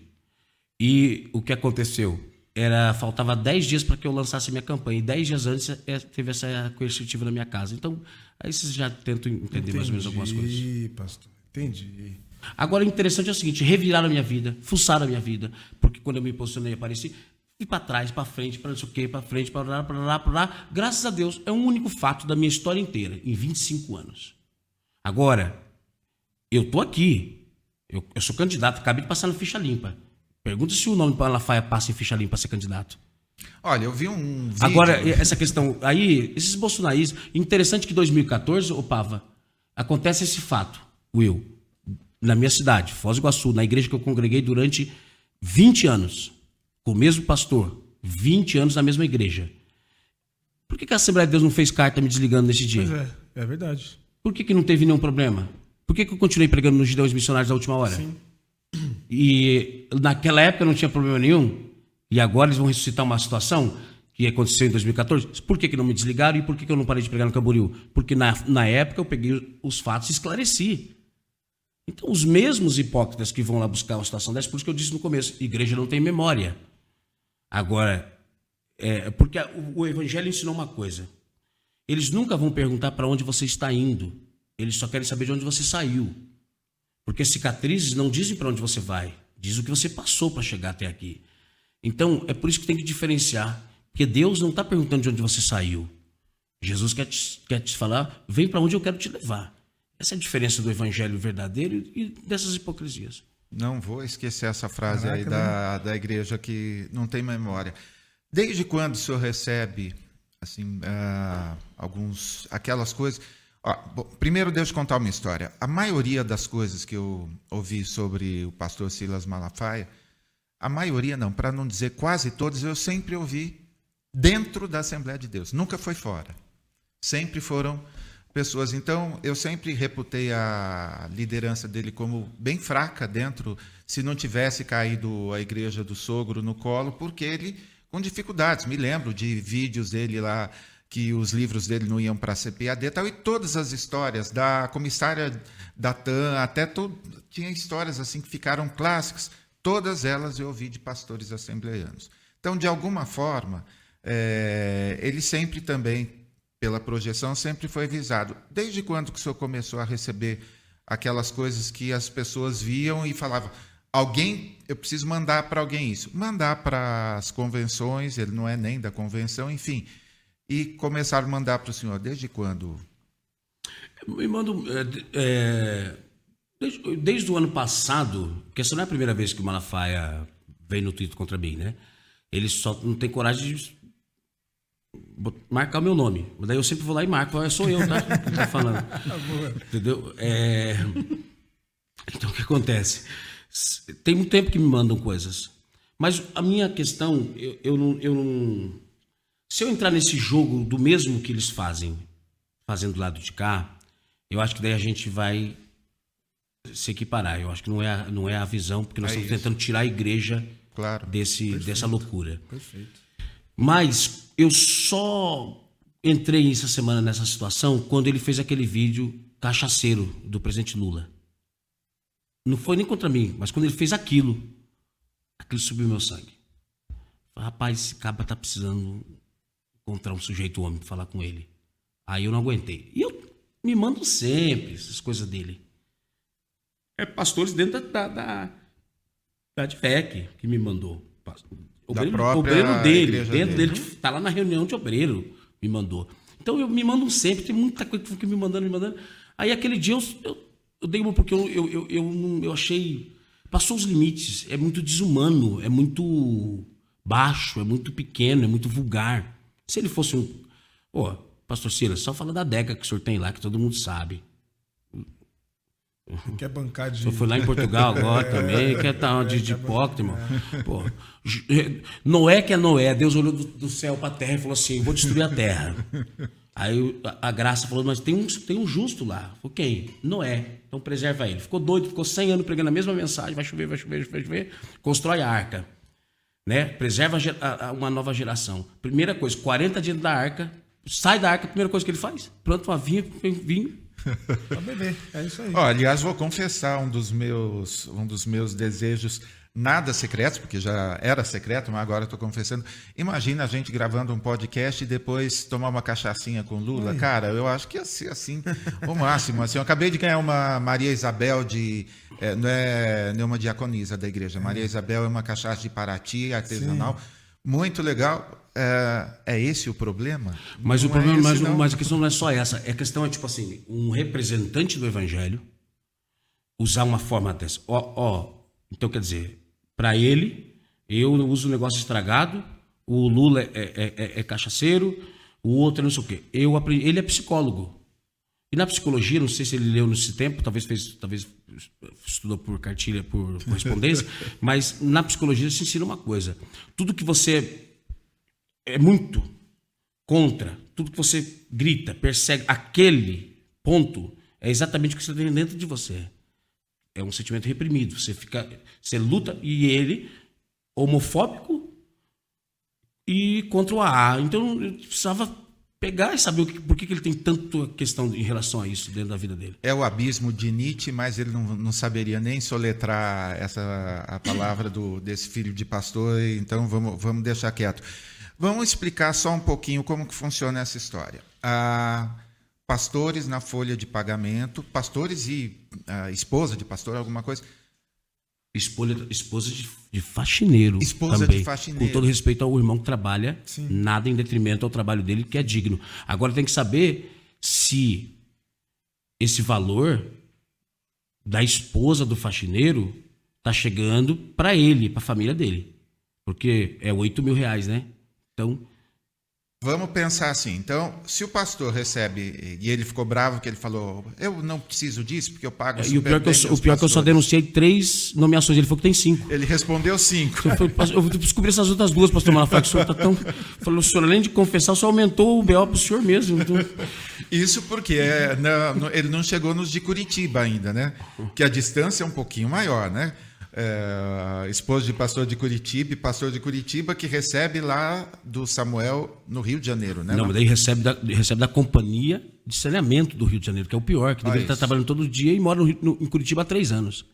E o que aconteceu? Era faltava 10 dias para que eu lançasse minha campanha. E 10 dias antes é, teve essa coercitiva na minha casa. Então, aí vocês já tentam entender Entendi, mais ou menos algumas coisas. Entendi, pastor. Entendi. Agora, o interessante é o seguinte: reviraram a minha vida, fuçaram a minha vida. Porque quando eu me posicionei e apareci, fui para trás, para frente, para não sei o quê, para frente, para lá, para lá, para lá. Graças a Deus, é um único fato da minha história inteira, em 25 anos. Agora, eu tô aqui. Eu, eu sou candidato, acabei de passar na ficha limpa. Pergunta se o nome para Malafaia passa em ficha limpa para ser candidato. Olha, eu vi um vídeo... Agora, essa questão, aí, esses bolsonaristas, interessante que em 2014, ô Pava, acontece esse fato, Will, na minha cidade, Foz do Iguaçu, na igreja que eu congreguei durante 20 anos, com o mesmo pastor, 20 anos na mesma igreja. Por que, que a Assembleia de Deus não fez carta me desligando nesse dia? Pois é, é verdade. Por que, que não teve nenhum problema? Por que, que eu continuei pregando nos gideões missionários da última hora? Sim. E naquela época não tinha problema nenhum. E agora eles vão ressuscitar uma situação que aconteceu em 2014. Por que, que não me desligaram e por que, que eu não parei de pregar no Camboriú? Porque na, na época eu peguei os fatos e esclareci. Então, os mesmos hipócritas que vão lá buscar uma situação dessa, por isso que eu disse no começo, igreja não tem memória. Agora, é, porque o, o Evangelho ensinou uma coisa. Eles nunca vão perguntar para onde você está indo. Eles só querem saber de onde você saiu. Porque cicatrizes não dizem para onde você vai, diz o que você passou para chegar até aqui. Então, é por isso que tem que diferenciar. Porque Deus não está perguntando de onde você saiu. Jesus quer te, quer te falar, vem para onde eu quero te levar. Essa é a diferença do evangelho verdadeiro e dessas hipocrisias. Não vou esquecer essa frase Caraca, aí da, da igreja que não tem memória. Desde quando o senhor recebe assim uh, alguns aquelas coisas? Ó, bom, primeiro, eu contar uma história. A maioria das coisas que eu ouvi sobre o pastor Silas Malafaia, a maioria não, para não dizer quase todas, eu sempre ouvi dentro da Assembleia de Deus, nunca foi fora. Sempre foram pessoas. Então, eu sempre reputei a liderança dele como bem fraca dentro, se não tivesse caído a igreja do sogro no colo, porque ele com dificuldades. Me lembro de vídeos dele lá que os livros dele não iam para a CPAD e tal, e todas as histórias da comissária da TAM, até todo, tinha histórias assim que ficaram clássicas, todas elas eu ouvi de pastores assembleianos. Então, de alguma forma, é, ele sempre também, pela projeção, sempre foi visado. Desde quando que o senhor começou a receber aquelas coisas que as pessoas viam e falavam, alguém, eu preciso mandar para alguém isso. Mandar para as convenções, ele não é nem da convenção, enfim. E começaram a mandar para o senhor desde quando? Me mando. É, é, desde, desde, o ano passado, que essa não é a primeira vez que o Malafaia vem no Twitter contra mim, né? Ele só não tem coragem de marcar o meu nome. Mas daí eu sempre vou lá e marco, é sou eu, tá? Que tá falando. Entendeu? É... Então o que acontece? Tem muito tempo que me mandam coisas. Mas a minha questão, eu, eu, não, eu não. Se eu entrar nesse jogo do mesmo que eles fazem, fazendo do lado de cá, eu acho que daí a gente vai se equiparar. Eu acho que não é a, não é a visão, porque nós é estamos isso. tentando tirar a igreja claro. desse, dessa loucura. Perfeito. Mas eu só entrei essa semana nessa situação quando ele fez aquele vídeo cachaceiro do presidente Lula. Não foi nem contra mim, mas quando ele fez aquilo, aquilo subiu meu sangue. Rapaz, esse caba tá precisando encontrar um sujeito homem para falar com ele. Aí eu não aguentei. E eu me mando sempre essas coisas dele. É pastores dentro da, da, da, DFEC que me mandou. Obreiro, obreiro dele, dentro dele. dele, tá lá na reunião de obreiro, me mandou. Então eu me mando sempre, tem muita coisa que me mandando, me mandando. Aí aquele dia eu, eu, eu dei uma porque eu, eu, eu, eu, eu achei. Passou os limites. É muito desumano, é muito baixo, é muito pequeno, é muito vulgar. Se ele fosse um. Pô, pastor Silas, só fala da década que o senhor tem lá, que todo mundo sabe. Quer bancar de. Eu fui lá em Portugal agora também, quer estar tá de, de hipócrita, irmão. Pô, Noé que é Noé, Deus olhou do, do céu para a terra e falou assim: vou destruir a terra. Aí a, a, graça falou: mas tem um, tem um justo lá. Falei, quem? Noé. Então preserva ele. Ficou doido, ficou 100 anos pregando a mesma mensagem: vai chover, vai chover, vai chover. Constrói a arca. Né? Preserva a, a, uma nova geração. Primeira coisa: 40 dias da arca. Sai da arca, primeira coisa que ele faz: planta uma vinha, vinho Pra beber, é isso aí. Ó, aliás, vou confessar um dos meus, um dos meus desejos nada secretos, porque já era secreto, mas agora estou confessando. Imagina a gente gravando um podcast e depois tomar uma cachaçinha com Lula. Cara, eu acho que ia ser assim, o máximo. Assim, eu acabei de ganhar uma Maria Isabel de. É, não é nenhuma diaconisa da igreja. Maria Isabel é uma cachaça de Paraty, artesanal. Sim. Muito legal. É, é, esse o problema? Mas não o problema, é mas, mas, a questão não é só essa. A questão é tipo assim, um representante do evangelho usar uma forma dessa. Ó, ó, então quer dizer, para ele, eu uso um negócio estragado, o Lula é, é, é, é cachaceiro, o outro é não sei o quê. Eu aprendi, ele é psicólogo. E na psicologia, não sei se ele leu nesse tempo, talvez fez, talvez estudou por cartilha, por correspondência, mas na psicologia se ensina uma coisa: tudo que você é muito contra, tudo que você grita, persegue, aquele ponto é exatamente o que você tem dentro de você. É um sentimento reprimido. Você fica, você luta e ele homofóbico e contra o AA. Então eu precisava pegar e saber que, por que, que ele tem tanto questão em relação a isso dentro da vida dele. É o abismo de Nietzsche, mas ele não, não saberia nem soletrar essa a palavra do, desse filho de pastor, então vamos, vamos deixar quieto. Vamos explicar só um pouquinho como que funciona essa história. Ah, pastores na folha de pagamento, pastores e ah, esposa de pastor, alguma coisa. Esposa, esposa de, de faxineiro. Esposa também, de faxineiro. Com todo respeito ao irmão que trabalha, Sim. nada em detrimento ao trabalho dele, que é digno. Agora tem que saber se esse valor da esposa do faxineiro está chegando para ele, para a família dele. Porque é 8 mil reais, né? Então. Vamos pensar assim. Então, se o pastor recebe e ele ficou bravo que ele falou, eu não preciso disso porque eu pago é, E o pior, que eu, o pior que eu só denunciei três nomeações. Ele falou que tem cinco. Ele respondeu cinco. Eu, eu descobri essas outras duas, pastor Malafaia, que o senhor está tão. Falou, o senhor, além de confessar, só aumentou o BO para o senhor mesmo. Então... Isso porque é, não, ele não chegou nos de Curitiba ainda, né? Que a distância é um pouquinho maior, né? É, esposo de pastor de Curitiba, e pastor de Curitiba que recebe lá do Samuel no Rio de Janeiro, né? Não, mas daí recebe da, recebe da companhia de saneamento do Rio de Janeiro, que é o pior, que deveria estar trabalhando todo dia e mora no, no, em Curitiba há três anos.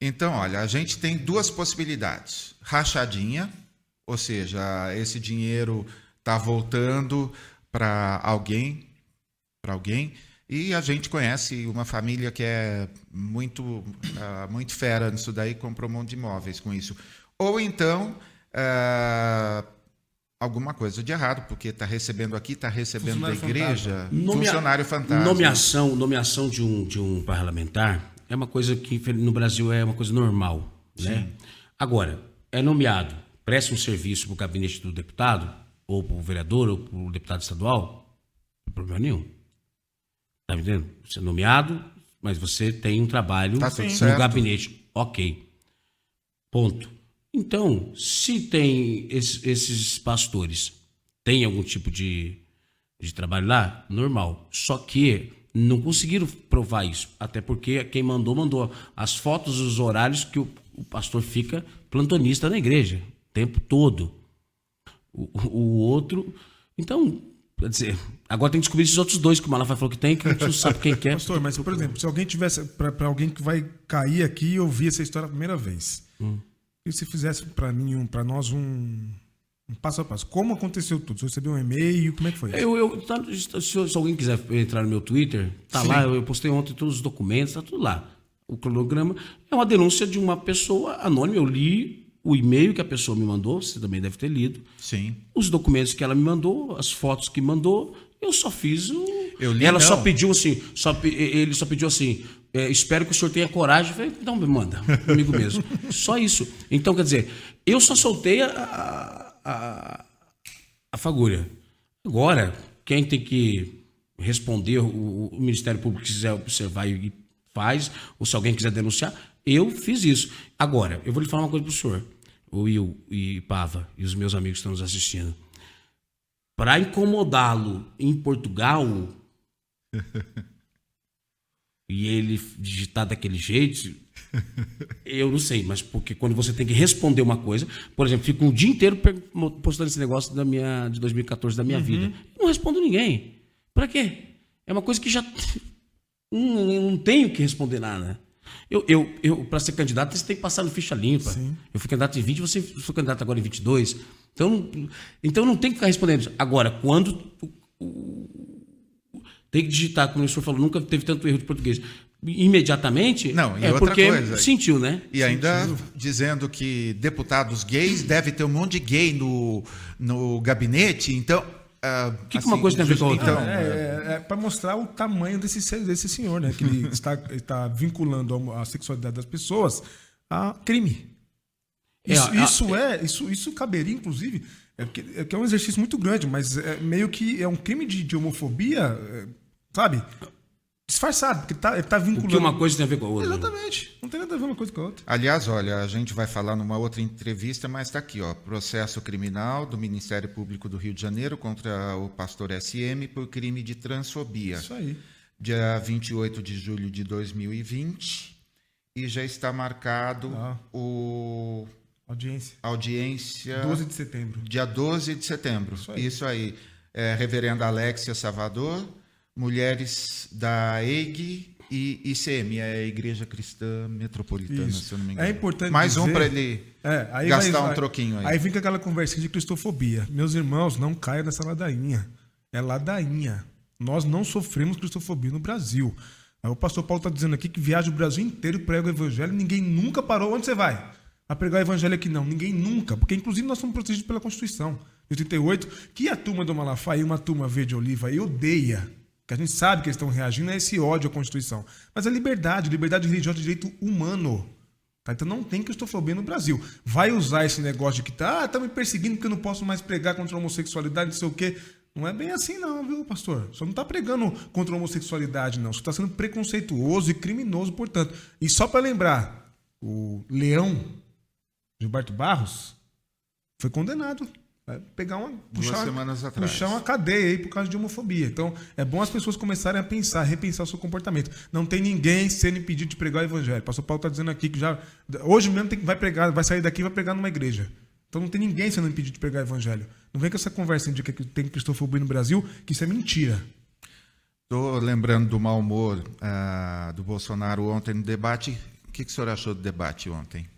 Então, olha, a gente tem duas possibilidades. Rachadinha, ou seja, esse dinheiro está voltando para alguém, para alguém, e a gente conhece uma família que é muito, uh, muito fera nisso daí, comprou um monte de imóveis com isso. Ou então, uh, alguma coisa de errado, porque está recebendo aqui, está recebendo da igreja, fantasma. funcionário fantasma. Nomeação, nomeação de um, de um parlamentar é uma coisa que no Brasil é uma coisa normal. Né? Agora, é nomeado, presta um serviço para o gabinete do deputado, ou para o vereador, ou para o deputado estadual, não tem problema nenhum. Tá entendendo? Você é nomeado, mas você tem um trabalho Tá no certo. gabinete. Ok. Ponto. Então, se tem esses, esses pastores, tem algum tipo de, de trabalho lá, normal. Só que não conseguiram provar isso. Até porque quem mandou, mandou as fotos, os horários que o, o pastor fica plantonista na igreja, o tempo todo. O, o outro. Então, quer dizer, agora tem que descobrir esses outros dois que o Malafaia falou que tem, que a gente não sabe quem que é. Pastor, mas por exemplo, se alguém tivesse. para alguém que vai cair aqui e ouvir essa história a primeira vez. Hum. E se fizesse para mim, um, para nós, um, um passo a passo. Como aconteceu tudo? Você recebeu um e-mail? Como é que foi? Eu, eu, tá- se, se alguém quiser entrar no meu Twitter, tá lá, eu postei ontem todos os documentos, tá tudo lá. O cronograma é uma denúncia de uma pessoa anônima. Eu li o e-mail que a pessoa me mandou, você também deve ter lido. Sim. Os documentos que ela me mandou, as fotos que mandou, eu só fiz o. Eu li, ela só não. pediu assim, só, ele só pediu assim. é, espero que o senhor tenha coragem. Eu falei, então me manda, comigo mesmo. Só isso. Então, quer dizer, eu só soltei a, a, a, fagulha. Agora, quem tem que responder, o, o Ministério Público quiser observar e faz, ou se alguém quiser denunciar, eu fiz isso. Agora, eu vou lhe falar uma coisa senhor, o Will e Pava, e os meus amigos que estão nos assistindo. Para incomodá-lo em Portugal, e ele digitar daquele jeito, eu não sei, mas porque quando você tem que responder uma coisa, por exemplo, fico um dia inteiro postando esse negócio da minha, de 2014 da minha vida. Não respondo ninguém. Pra quê? É uma coisa que já. Não, não tenho que responder nada. Eu, eu, eu para ser candidato, você tem que passar no ficha limpa. Eu fui candidato em 20, você foi candidato agora em 22. Então, não- então não tem que ficar respondendo. isso. Agora, quando tem que digitar, como o senhor falou, nunca teve tanto erro de português. Imediatamente, Não, e é outra porque coisa. sentiu, né? E ainda dizendo que deputados gays deve ter um monte de gay no, no gabinete, então. ah, Que que uma coisa tem a ver com a outra? Então, É, para mostrar o tamanho desse, desse senhor, né? Que ele está, está vinculando a, sexualidade das pessoas a crime. É, Isso, a- isso é, isso, isso caberia, inclusive, é que, é que é um exercício muito grande, mas é meio que é um crime de, de homofobia, é, sabe? Disfarçado, porque tá, ele tá vinculando. Porque uma coisa tem a ver com a outra. né? Exatamente. Não tem nada a ver uma coisa com a outra. Aliás, olha, a gente vai falar numa outra entrevista, mas está aqui, ó, processo criminal do Ministério Público do Rio de Janeiro contra o pastor SM por crime de transfobia. Isso aí. Dia 28 de julho de 2020 e já está marcado Ah. o Audiência. audiência 12 de setembro. dia 12 de setembro. Isso Isso aí. aí. É, Reverenda Alexia Salvador, mulheres da EIG e ICM, é a Igreja Cristã Metropolitana, Isso. se eu não me engano. É importante Mais um dizer- para ele É, gastar vai- um troquinho aí. Aí vem aquela conversinha de cristofobia. Meus irmãos, não caiam nessa ladainha. É ladainha. Nós não sofremos cristofobia no Brasil. Aí o pastor Paulo está dizendo aqui que viaja o Brasil inteiro, prega o evangelho, ninguém nunca parou. Onde você vai? A pregar o evangelho aqui não. Ninguém nunca. Porque, inclusive, nós somos protegidos pela Constituição de 88, que a turma do Malafaia e uma turma verde oliva odeia. Que a gente sabe que eles estão reagindo a esse ódio à Constituição. Mas é liberdade, liberdade religiosa é direito humano. Tá? Então não tem cristofobia no Brasil. Vai usar esse negócio de que tá, ah, tá me perseguindo porque eu não posso mais pregar contra a homossexualidade, não sei o quê. Não é bem assim, não, viu, pastor? Só não tá pregando contra a homossexualidade, não. Só está sendo preconceituoso e criminoso, portanto. E só para lembrar, o Leão Gilberto Barros foi condenado. Vai pegar uma. Duas Puxar, semanas atrás. puxar uma cadeia aí por causa de homofobia. Então, é bom as pessoas começarem a pensar, repensar o seu comportamento. Não tem ninguém sendo impedido de pregar o evangelho. O pastor Paulo está dizendo aqui que já. Hoje mesmo tem, vai pregar, vai sair daqui e vai pregar numa igreja. Então não tem ninguém sendo impedido de pregar o evangelho. Não vem com essa conversa de que tem cristofobia no Brasil, que isso é mentira. Estou lembrando do mau humor ah, do Bolsonaro ontem no debate. O que, que o senhor achou do debate ontem?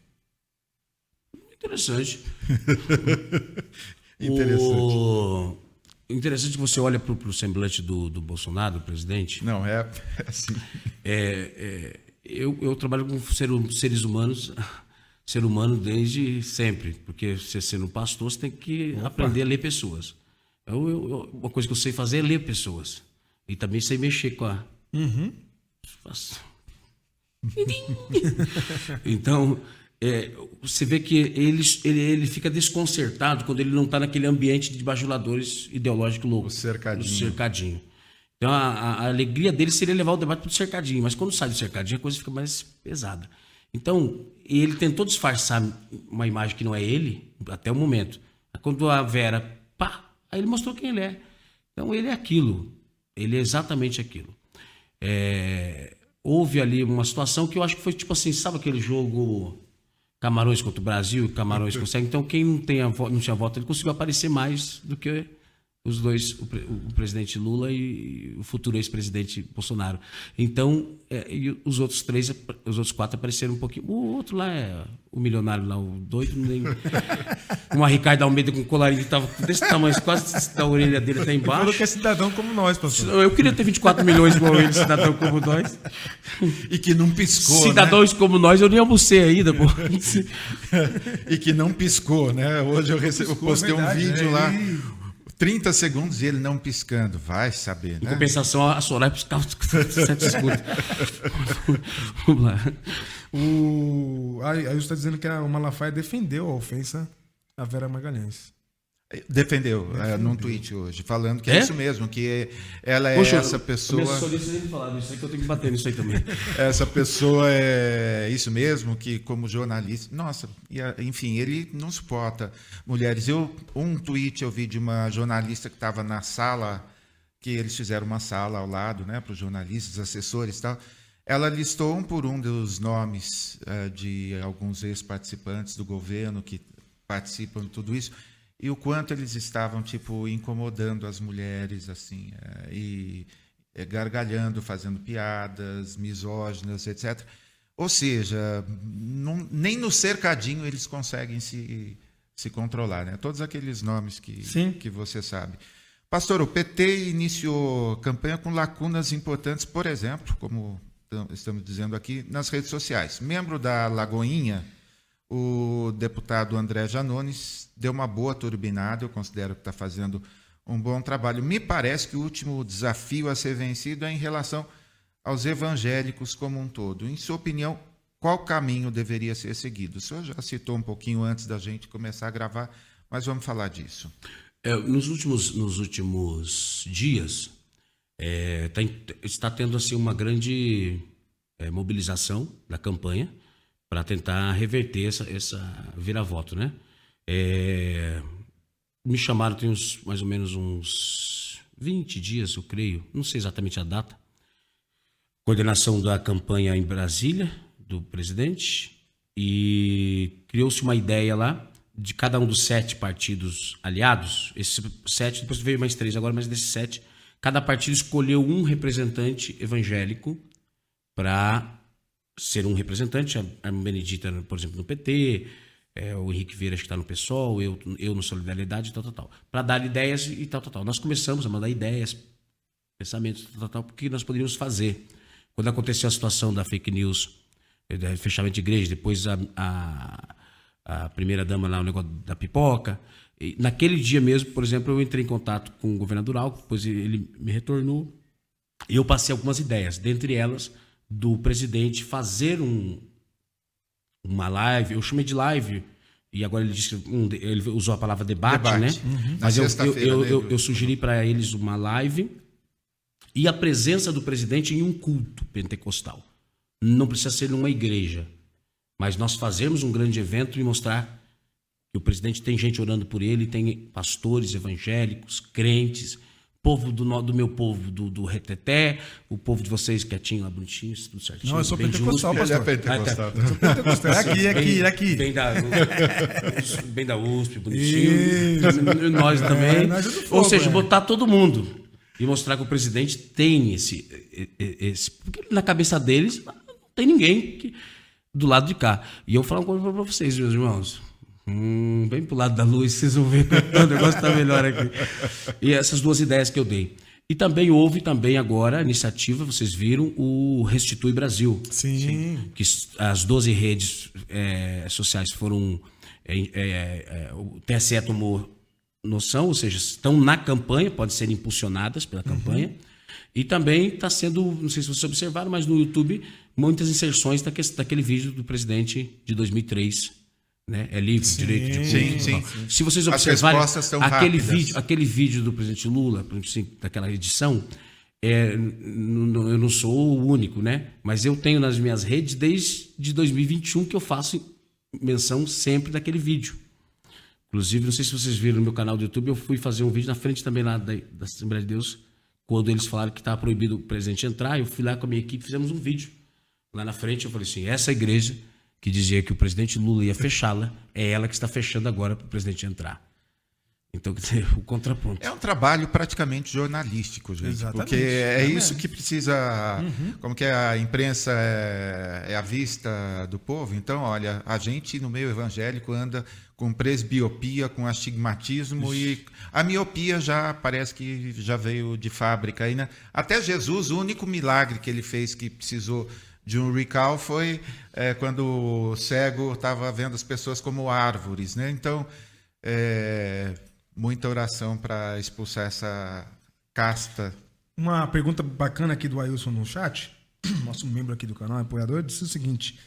Interessante. Interessante. O... Interessante que você olha para o semblante do, do Bolsonaro, presidente. Não, é assim. É, é, eu, eu trabalho com ser, seres humanos, ser humano desde sempre, porque você sendo pastor, você tem que Opa. aprender a ler pessoas. Eu, eu- uma coisa que eu sei fazer é ler pessoas. E também sei mexer com a. Faço- então, é, você vê que ele, ele, ele fica desconcertado quando ele não está naquele ambiente de bajuladores ideológicos loucos. O cercadinho. do cercadinho. Então, a, a- a alegria dele seria levar o debate para o cercadinho, mas quando sai do cercadinho, a coisa fica mais pesada. Então, ele tentou disfarçar uma imagem que não é ele, até o momento. Quando a Vera, pá, aí ele mostrou quem ele é. Então, ele é aquilo. Ele é exatamente aquilo. É, houve ali uma situação que eu acho que foi tipo assim, sabe aquele jogo Camarões contra o Brasil, Camarões consegue. Então quem não tem a não tinha voto, ele conseguiu aparecer mais do que os dois, o, pre- o presidente Lula e o futuro ex-presidente Bolsonaro. Então, é, e os outros três, os outros quatro apareceram um pouquinho. O outro lá é o milionário lá, o doido, nem. Uma Ricardo Almeida com um colarinho que tava desse tamanho, quase da orelha dele até Ele falou embaixo. que é cidadão como nós, pastor. Eu queria ter 24 milhões igual ele, cidadão como nós. E que não piscou. Cidadãos como nós, eu nem almocei ainda, pô. Né? E que não piscou, né? Hoje eu, rece... eu postei um vídeo é, lá. E- 30 segundos e ele não piscando. Vai saber, Em né? compensação, a Soraya piscava 7 segundos. Vamos lá. O... Aí, aí você está dizendo que a- o Malafaia defendeu a ofensa a Vera Magalhães. Defendeu, é, num tweet hoje, falando que é, É? isso mesmo, que ela é Poxa, essa pessoa. Sempre falava isso aí que eu tenho que bater nisso aí também. Essa pessoa é isso mesmo, que como jornalista. Nossa, enfim, ele não suporta mulheres. Eu, um tweet eu vi de uma jornalista que estava na sala, que eles fizeram uma sala ao lado, né, para os jornalistas, assessores e tal. Ela listou um por um dos nomes eh, de alguns ex-participantes do governo que participam de tudo isso e o quanto eles estavam tipo incomodando as mulheres assim eh, e eh, gargalhando, fazendo piadas misóginas, etc. Ou seja, não- nem no cercadinho eles conseguem se, se controlar, né? Todos aqueles nomes que, Sim. que você sabe. Pastor, o PT iniciou campanha com lacunas importantes, por exemplo, como tam- estamos dizendo aqui, nas redes sociais. Membro da Lagoinha, o deputado André Janones deu uma boa turbinada, eu considero que está fazendo um bom trabalho. Me parece que o último desafio a ser vencido é em relação aos evangélicos como um todo. Em sua opinião, qual caminho deveria ser seguido? O senhor já citou um pouquinho antes da gente começar a gravar, mas vamos falar disso. É, nos, últimos, nos últimos dias, é, tá está tendo assim, uma grande é, mobilização da campanha para tentar reverter essa, essa vira-voto. Né? É, me chamaram tem uns, mais ou menos uns 20 dias, eu creio, não sei exatamente a data, coordenação da campanha em Brasília, do presidente, e criou-se uma ideia lá de cada um dos sete partidos aliados, esses sete, depois veio mais três agora, mas desses sete, cada partido escolheu um representante evangélico para ser um representante, a Benedita, por exemplo, no PT, é, o Henrique Vieira, que está no PSOL, eu, eu no Solidariedade, tal, tal, tal. Para dar ideias e tal, tal, tal. Nós começamos a mandar ideias, pensamentos, tal, tal, tal, porque nós poderíamos fazer. Quando aconteceu a situação da fake news, eh, fechamento de igreja, depois a, a, a primeira dama lá, o negócio da pipoca. E naquele dia mesmo, por exemplo, eu entrei em contato com o governador Alco, depois ele me retornou. E eu passei algumas ideias, dentre elas, do presidente fazer um, uma live, eu chamei de live, e agora ele disse que um, ele usou a palavra debate, Debate. né? Uhum. Mas eu, eu, eu, né, eu, eu sugeri para eles uma live e a presença do presidente em um culto pentecostal. Não precisa ser numa igreja, mas nós fazermos um grande evento e mostrar que o presidente tem gente orando por ele, tem pastores evangélicos, crentes, povo do, do meu povo, do, do Reteté, o povo de vocês quietinho lá, bonitinho, tudo certinho. Não, eu sou pentecostal, justo. Ele é pastor. pentecostal. Pentecostal. É aqui, é aqui, é aqui. Bem da, bem da USP, bonitinho. Nós também. É, nós é fogo, Ou seja, é. botar todo mundo. E mostrar que o presidente tem esse. esse porque na cabeça deles não tem ninguém que- do lado de cá. E eu vou falar uma coisa para vocês, meus irmãos. Hum, vem pro lado da luz, vocês vão ver que o negócio está melhor aqui. E essas duas ideias que eu dei. E também houve também agora a iniciativa, vocês viram, o Restitui Brasil Sim. que s- as 12 redes eh, sociais foram. eh, eh, eh, o TSE tomou noção, ou seja, estão na campanha, podem ser impulsionadas pela campanha. E também está sendo, não sei se vocês observaram, mas no YouTube, muitas inserções daque- daquele vídeo do presidente de 2003. Né? É livre, direito de Sim, culto, sim. tal. Se vocês observarem, aquele rápidas. vídeo, aquele vídeo do presidente Lula, daquela edição, é, eu não sou o único, né? Mas eu tenho nas minhas redes desde 2021 que eu faço menção sempre daquele vídeo. Inclusive, não sei se vocês viram no meu canal do YouTube, eu fui fazer um vídeo na frente também lá da, da Assembleia de Deus, quando eles falaram que estava proibido o presidente entrar, eu fui lá com a minha equipe, fizemos um vídeo. Lá na frente eu falei assim, essa igreja que dizia que o presidente Lula ia fechá-la, é ela que está fechando agora para o presidente entrar. Então, quer dizer, o contraponto. É um trabalho praticamente jornalístico, gente. Exatamente. Porque é É isso que precisa. Como que é, a imprensa é, é a vista do povo. Então, olha, a gente no meio evangélico anda com presbiopia, com astigmatismo e a miopia já parece que já veio de fábrica aí, né? Até Jesus, o único milagre que ele fez que precisou de um recall foi é, quando o cego estava vendo as pessoas como árvores, né? Então, é, muita oração para expulsar essa casta. Uma pergunta bacana aqui do Ailson no chat, nosso membro aqui do canal, apoiador, disse o seguinte: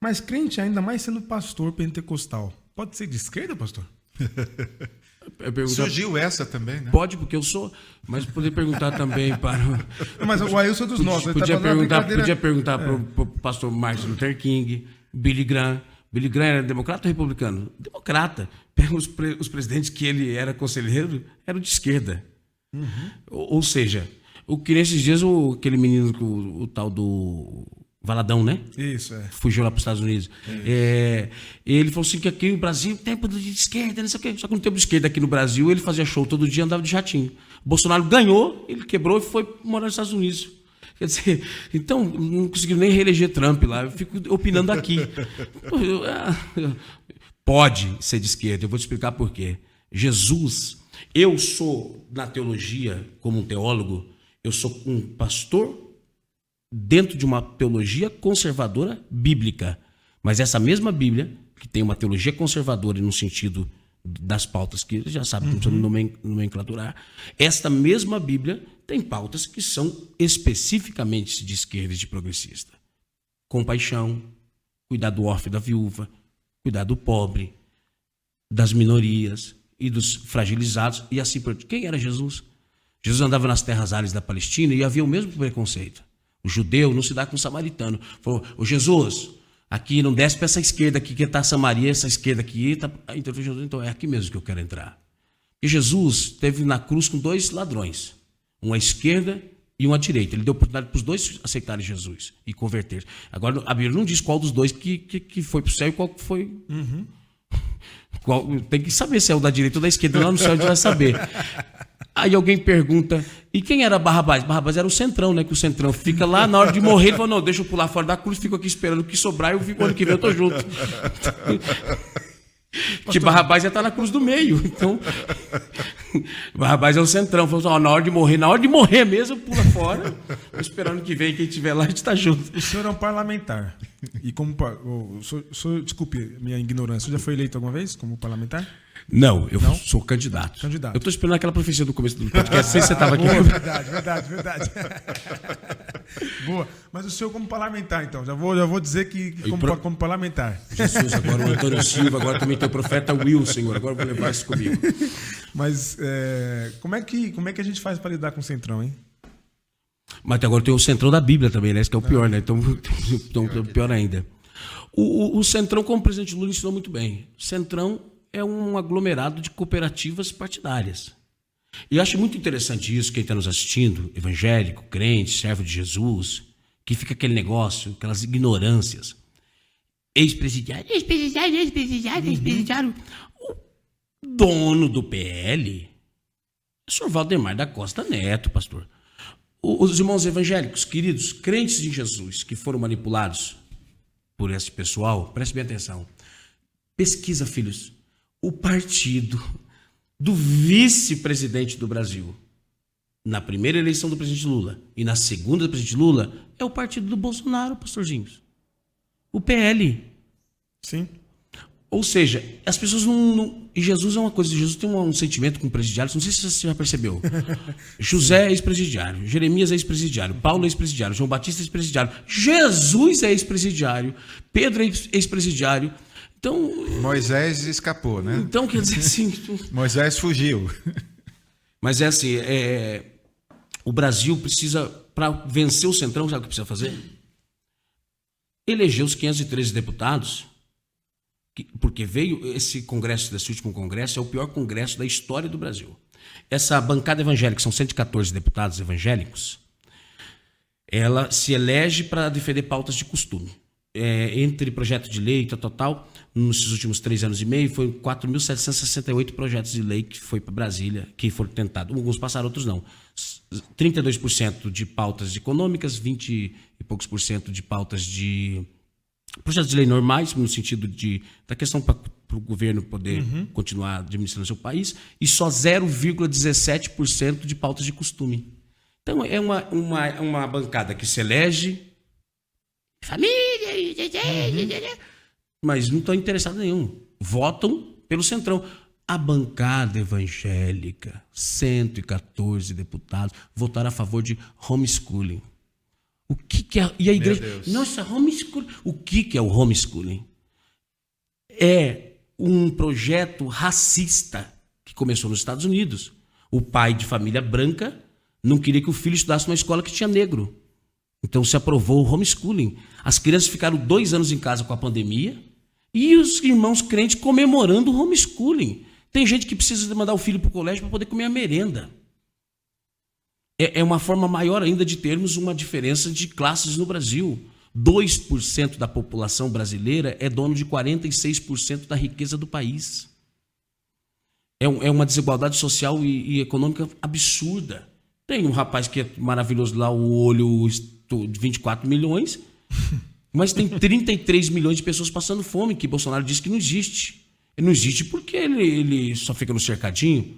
Mas crente, ainda mais sendo pastor pentecostal, pode ser de esquerda, pastor? Pergunto- Surgiu essa também, né? Pode, porque eu sou, mas poder perguntar também para. Não, mas o Ailson é dos nossos. tá podia, perguntar, podia perguntar para o pastor Martin Luther King, Billy Graham. Billy Graham era democrata ou republicano? Democrata. Pega os, pre- os presidentes que ele era conselheiro, eram de esquerda. Ou, ou seja, o que nesses dias o, aquele menino, o, o tal do Valadão, né? Isso, é. fugiu lá para os Estados Unidos. É, ele falou assim que aqui no Brasil, tempo de esquerda, não sei o quê. Só que no tempo de esquerda aqui no Brasil, ele fazia show todo dia, andava de jatinho. Bolsonaro ganhou, ele quebrou e foi morar nos Estados Unidos. Quer dizer, então, não conseguiu nem reeleger Trump lá. Eu fico opinando aqui. Ah, Pode ser de esquerda, eu vou te explicar por quê. Jesus, eu sou, na teologia, como um teólogo, eu sou um pastor dentro de uma teologia conservadora bíblica. Mas essa mesma Bíblia, que tem uma teologia conservadora no sentido das pautas que já sabe, não precisa nomen- nomenclaturar, esta mesma Bíblia tem pautas que são especificamente de esquerda e de progressista. Compaixão, cuidar do órfão e da viúva, cuidar do pobre, das minorias e dos fragilizados e assim por diante. Quem era Jesus? Jesus andava nas terras áridas da Palestina e havia o mesmo preconceito. O judeu não se dá com o samaritano. Falou, ô Jesus, aqui não desce para essa esquerda aqui que está Samaria, essa esquerda aqui. Tá... Então, Jesus, então é aqui mesmo que eu quero entrar. E Jesus esteve na cruz com dois ladrões, um à esquerda e um à direita. Ele deu oportunidade para os dois aceitarem Jesus e converter. Agora, a Bíblia não diz qual dos dois que, que, que foi para o céu e qual que foi. Qual- tem que saber se é o da direita ou da esquerda. Lá no céu a gente vai saber. Aí alguém pergunta, e quem era Barrabás? Barrabás era o centrão, né? Que o centrão fica lá, na hora de morrer, ele fala, não, deixa eu pular fora da cruz, fico aqui esperando o que sobrar, eu fico ano que vem, eu tô junto. que Barrabás já tá na cruz do meio, então... Barrabás é o centrão, falou, ó, na hora de morrer, na hora de morrer mesmo, pula fora, esperando que vem, quem estiver lá, a gente tá junto. O senhor é um parlamentar. E como. O, desculpe minha ignorância, o senhor já foi eleito alguma vez como parlamentar? Não, eu sou candidato. Candidato. Eu tô esperando aquela profecia do começo do podcast, sei se você tava aqui. Boa, verdade, verdade, verdade. Boa. Mas o senhor como parlamentar, então. Já vou, já vou dizer que como, pro- como parlamentar. Jesus, agora o Antônio Silva, agora também tem o profeta Will, Senhor. Agora eu vou levar isso comigo. Mas é, como, é que, como é que a gente faz para lidar com o Centrão, hein? Mas até agora tem o centrão da Bíblia também, né? Esse que é o pior, né? Então, então pior ainda. O, o, o centrão, como o presidente Lula ensinou muito bem, centrão é um aglomerado de cooperativas partidárias. E eu acho muito interessante isso, quem está nos assistindo, evangélico, crente, servo de Jesus, que fica aquele negócio, aquelas ignorâncias. Ex-presidiário, ex-presidiário, ex-presidiário, ex-presidiário. O dono do PL é o senhor Valdemar da Costa Neto, pastor. Os irmãos evangélicos, queridos, crentes em Jesus, que foram manipulados por esse pessoal, preste bem atenção. Pesquisa, filhos, o partido do vice-presidente do Brasil na primeira eleição do presidente Lula e na segunda do presidente Lula é o partido do Bolsonaro, pastorzinhos. O PL. Sim. Ou seja, as pessoas não, não. E Jesus é uma coisa. Jesus tem um, um sentimento com presidiários. Não sei se você já percebeu. José é ex-presidiário. Jeremias é ex-presidiário. Paulo é ex-presidiário. João Batista é ex-presidiário. Jesus é ex-presidiário. Pedro é ex-presidiário. Então. Moisés escapou, né? Então, quer dizer assim. Moisés fugiu. Mas é assim: é, o Brasil precisa, para vencer o Centrão, sabe o que precisa fazer? Eleger os 513 deputados, porque veio esse congresso, desse último congresso, é o pior congresso da história do Brasil. Essa bancada evangélica, são 114 deputados evangélicos, ela se elege para defender pautas de costume. É, entre projeto de lei, tal, tal, tal, nesses últimos três anos e meio, foi 4.768 projetos de lei que foi para Brasília, que foram tentados. Alguns passaram, outros não. 32% de pautas econômicas, 20 e poucos por cento de pautas de projetos de lei normais, no sentido de da questão para o governo poder uhum. continuar administrando seu país, e só 0,17% de pautas de costume. Então é uma, uma, uma bancada que se elege família, uhum. mas não estão interessados nenhum. Votam pelo centrão. A bancada evangélica, 114 deputados, votaram a favor de homeschooling. O que, que é. E a igreja. Nossa, homeschooling. O que, que é o homeschooling? É um projeto racista que começou nos Estados Unidos. O pai de família branca não queria que o filho estudasse numa escola que tinha negro. Então se aprovou o homeschooling. As crianças ficaram dois anos em casa com a pandemia e os irmãos crentes comemorando o homeschooling. Tem gente que precisa mandar o filho para o colégio para poder comer a merenda. É, é uma forma maior ainda de termos uma diferença de classes no Brasil. 2% da população brasileira é dono de 46% da riqueza do país. É, é uma desigualdade social e, e, econômica absurda. Tem um rapaz que é maravilhoso lá, o olho de 24 milhões, mas tem 33 milhões de pessoas passando fome, que Bolsonaro disse que não existe. Ele não existe porque ele, ele só fica no cercadinho.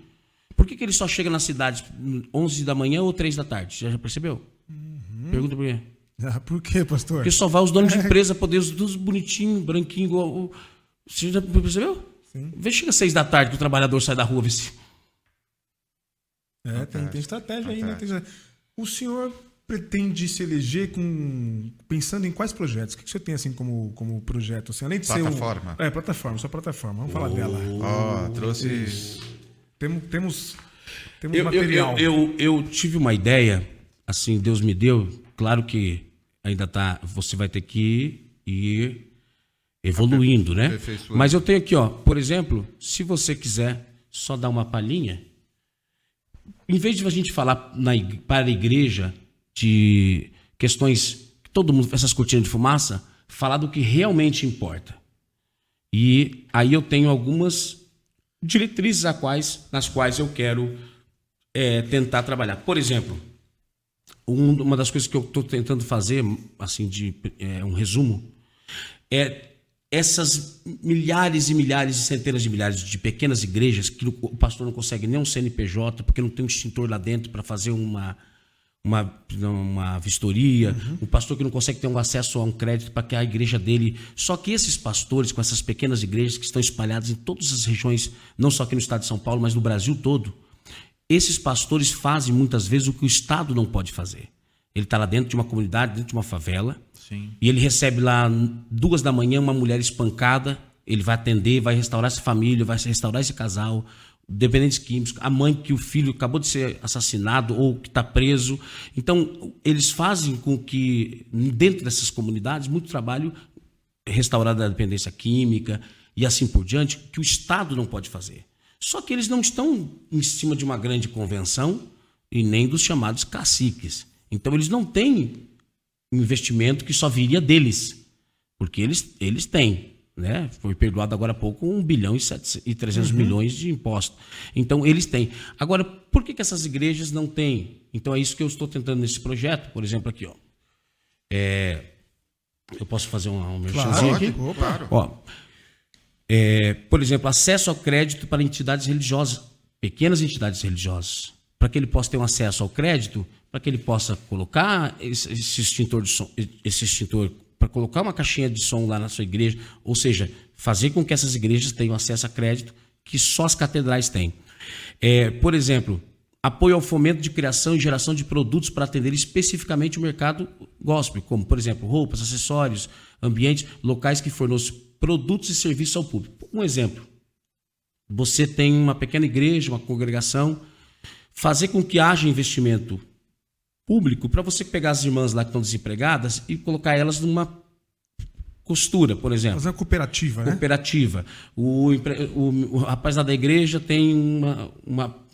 Por que, que ele só chega na cidade 11 da manhã ou 3 da tarde? Você já percebeu? Uhum. Pergunta por quê. Ah, por quê, pastor? Porque só vai os donos de empresa poder os dos bonitinhos, branquinho, igual. Você já percebeu? Sim. Vê chega às 6 da tarde que o trabalhador sai da rua, vê se. É, tem, tem estratégia aí, né? Tem... O senhor pretende se eleger com pensando em quais projetos? O que você tem assim como, como projeto? Assim, além de plataforma. ser um, é plataforma, só plataforma. Vamos oh. falar dela. Ó, oh, trouxe. Temos temos, temos eu, material. Eu, eu, eu, tive uma ideia, assim, Deus me deu. Claro que ainda tá. Você vai ter que ir evoluindo, né? Mas eu tenho aqui, ó. Por exemplo, se você quiser só dar uma palhinha, em vez de a gente falar na, para a igreja de questões, todo mundo, essas cortinas de fumaça, falar do que realmente importa. E aí eu tenho algumas diretrizes quais, nas quais eu quero é, tentar trabalhar. Por exemplo, um, uma das coisas que eu estou tentando fazer, assim, de é, um resumo, é essas milhares e milhares e centenas de milhares de pequenas igrejas que o pastor não consegue nem um CNPJ, porque não tem um extintor lá dentro para fazer uma uma, uma vistoria, uhum. um pastor que não consegue ter um acesso a um crédito para que a igreja dele. Só que esses pastores, com essas pequenas igrejas que estão espalhadas em todas as regiões, não só aqui no estado de São Paulo, mas no Brasil todo, esses pastores fazem muitas vezes o que o Estado não pode fazer. Ele está lá dentro de uma comunidade, dentro de uma favela, Sim. e ele recebe lá duas da manhã uma mulher espancada, ele vai atender, vai restaurar essa família, vai restaurar esse casal, dependentes químicos, a mãe que o filho acabou de ser assassinado ou que está preso. Então, eles fazem com que, dentro dessas comunidades, muito trabalho restaurar a dependência química. e assim por diante, que o Estado não pode fazer. Só que eles não estão em cima de uma grande convenção e nem dos chamados caciques. Então eles não têm investimento que só viria deles, porque eles, eles têm. Né? Foi perdoado agora há pouco 1 bilhão e, 300 uhum. milhões de impostos. Então, eles têm. Agora, por que, que essas igrejas não têm? Então, é isso que eu estou tentando nesse projeto. Por exemplo, aqui. Ó. É, eu posso fazer uma, uma claro, aqui? Claro. Ó, é, por exemplo, acesso ao crédito para entidades religiosas, pequenas entidades religiosas. Para que ele possa ter um acesso ao crédito, para que ele possa colocar esse, esse extintor, de som, esse extintor para colocar uma caixinha de som lá na sua igreja, ou seja, fazer com que essas igrejas tenham acesso a crédito que só as catedrais têm. É, por exemplo, apoio ao fomento de criação e geração de produtos para atender especificamente o mercado gospel, como, por exemplo, roupas, acessórios, ambientes, locais que fornecem produtos e serviços ao público. Um exemplo: você tem uma pequena igreja, uma congregação, fazer com que haja investimento público para você pegar as irmãs lá que estão desempregadas e colocar elas numa costura, por exemplo. Fazer uma cooperativa, né? Cooperativa. O, o, o rapaz lá da igreja tem uma, uma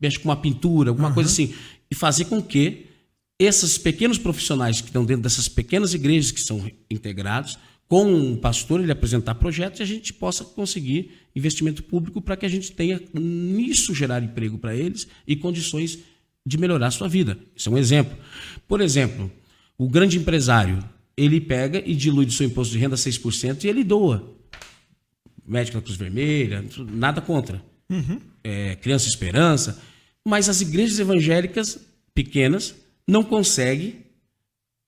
mexe com uma pintura, alguma uhum. coisa assim. E fazer com que esses pequenos profissionais que estão dentro dessas pequenas igrejas que são integrados, com um pastor, ele apresentar projetos e a gente possa conseguir investimento público para que a gente tenha nisso gerar emprego para eles e condições de melhorar a sua vida. Isso é um exemplo. Por exemplo, o grande empresário, ele pega e dilui do seu imposto de renda 6% e ele doa. Médico da Cruz Vermelha, nada contra. Uhum. É, Criança Esperança. Mas as igrejas evangélicas pequenas não conseguem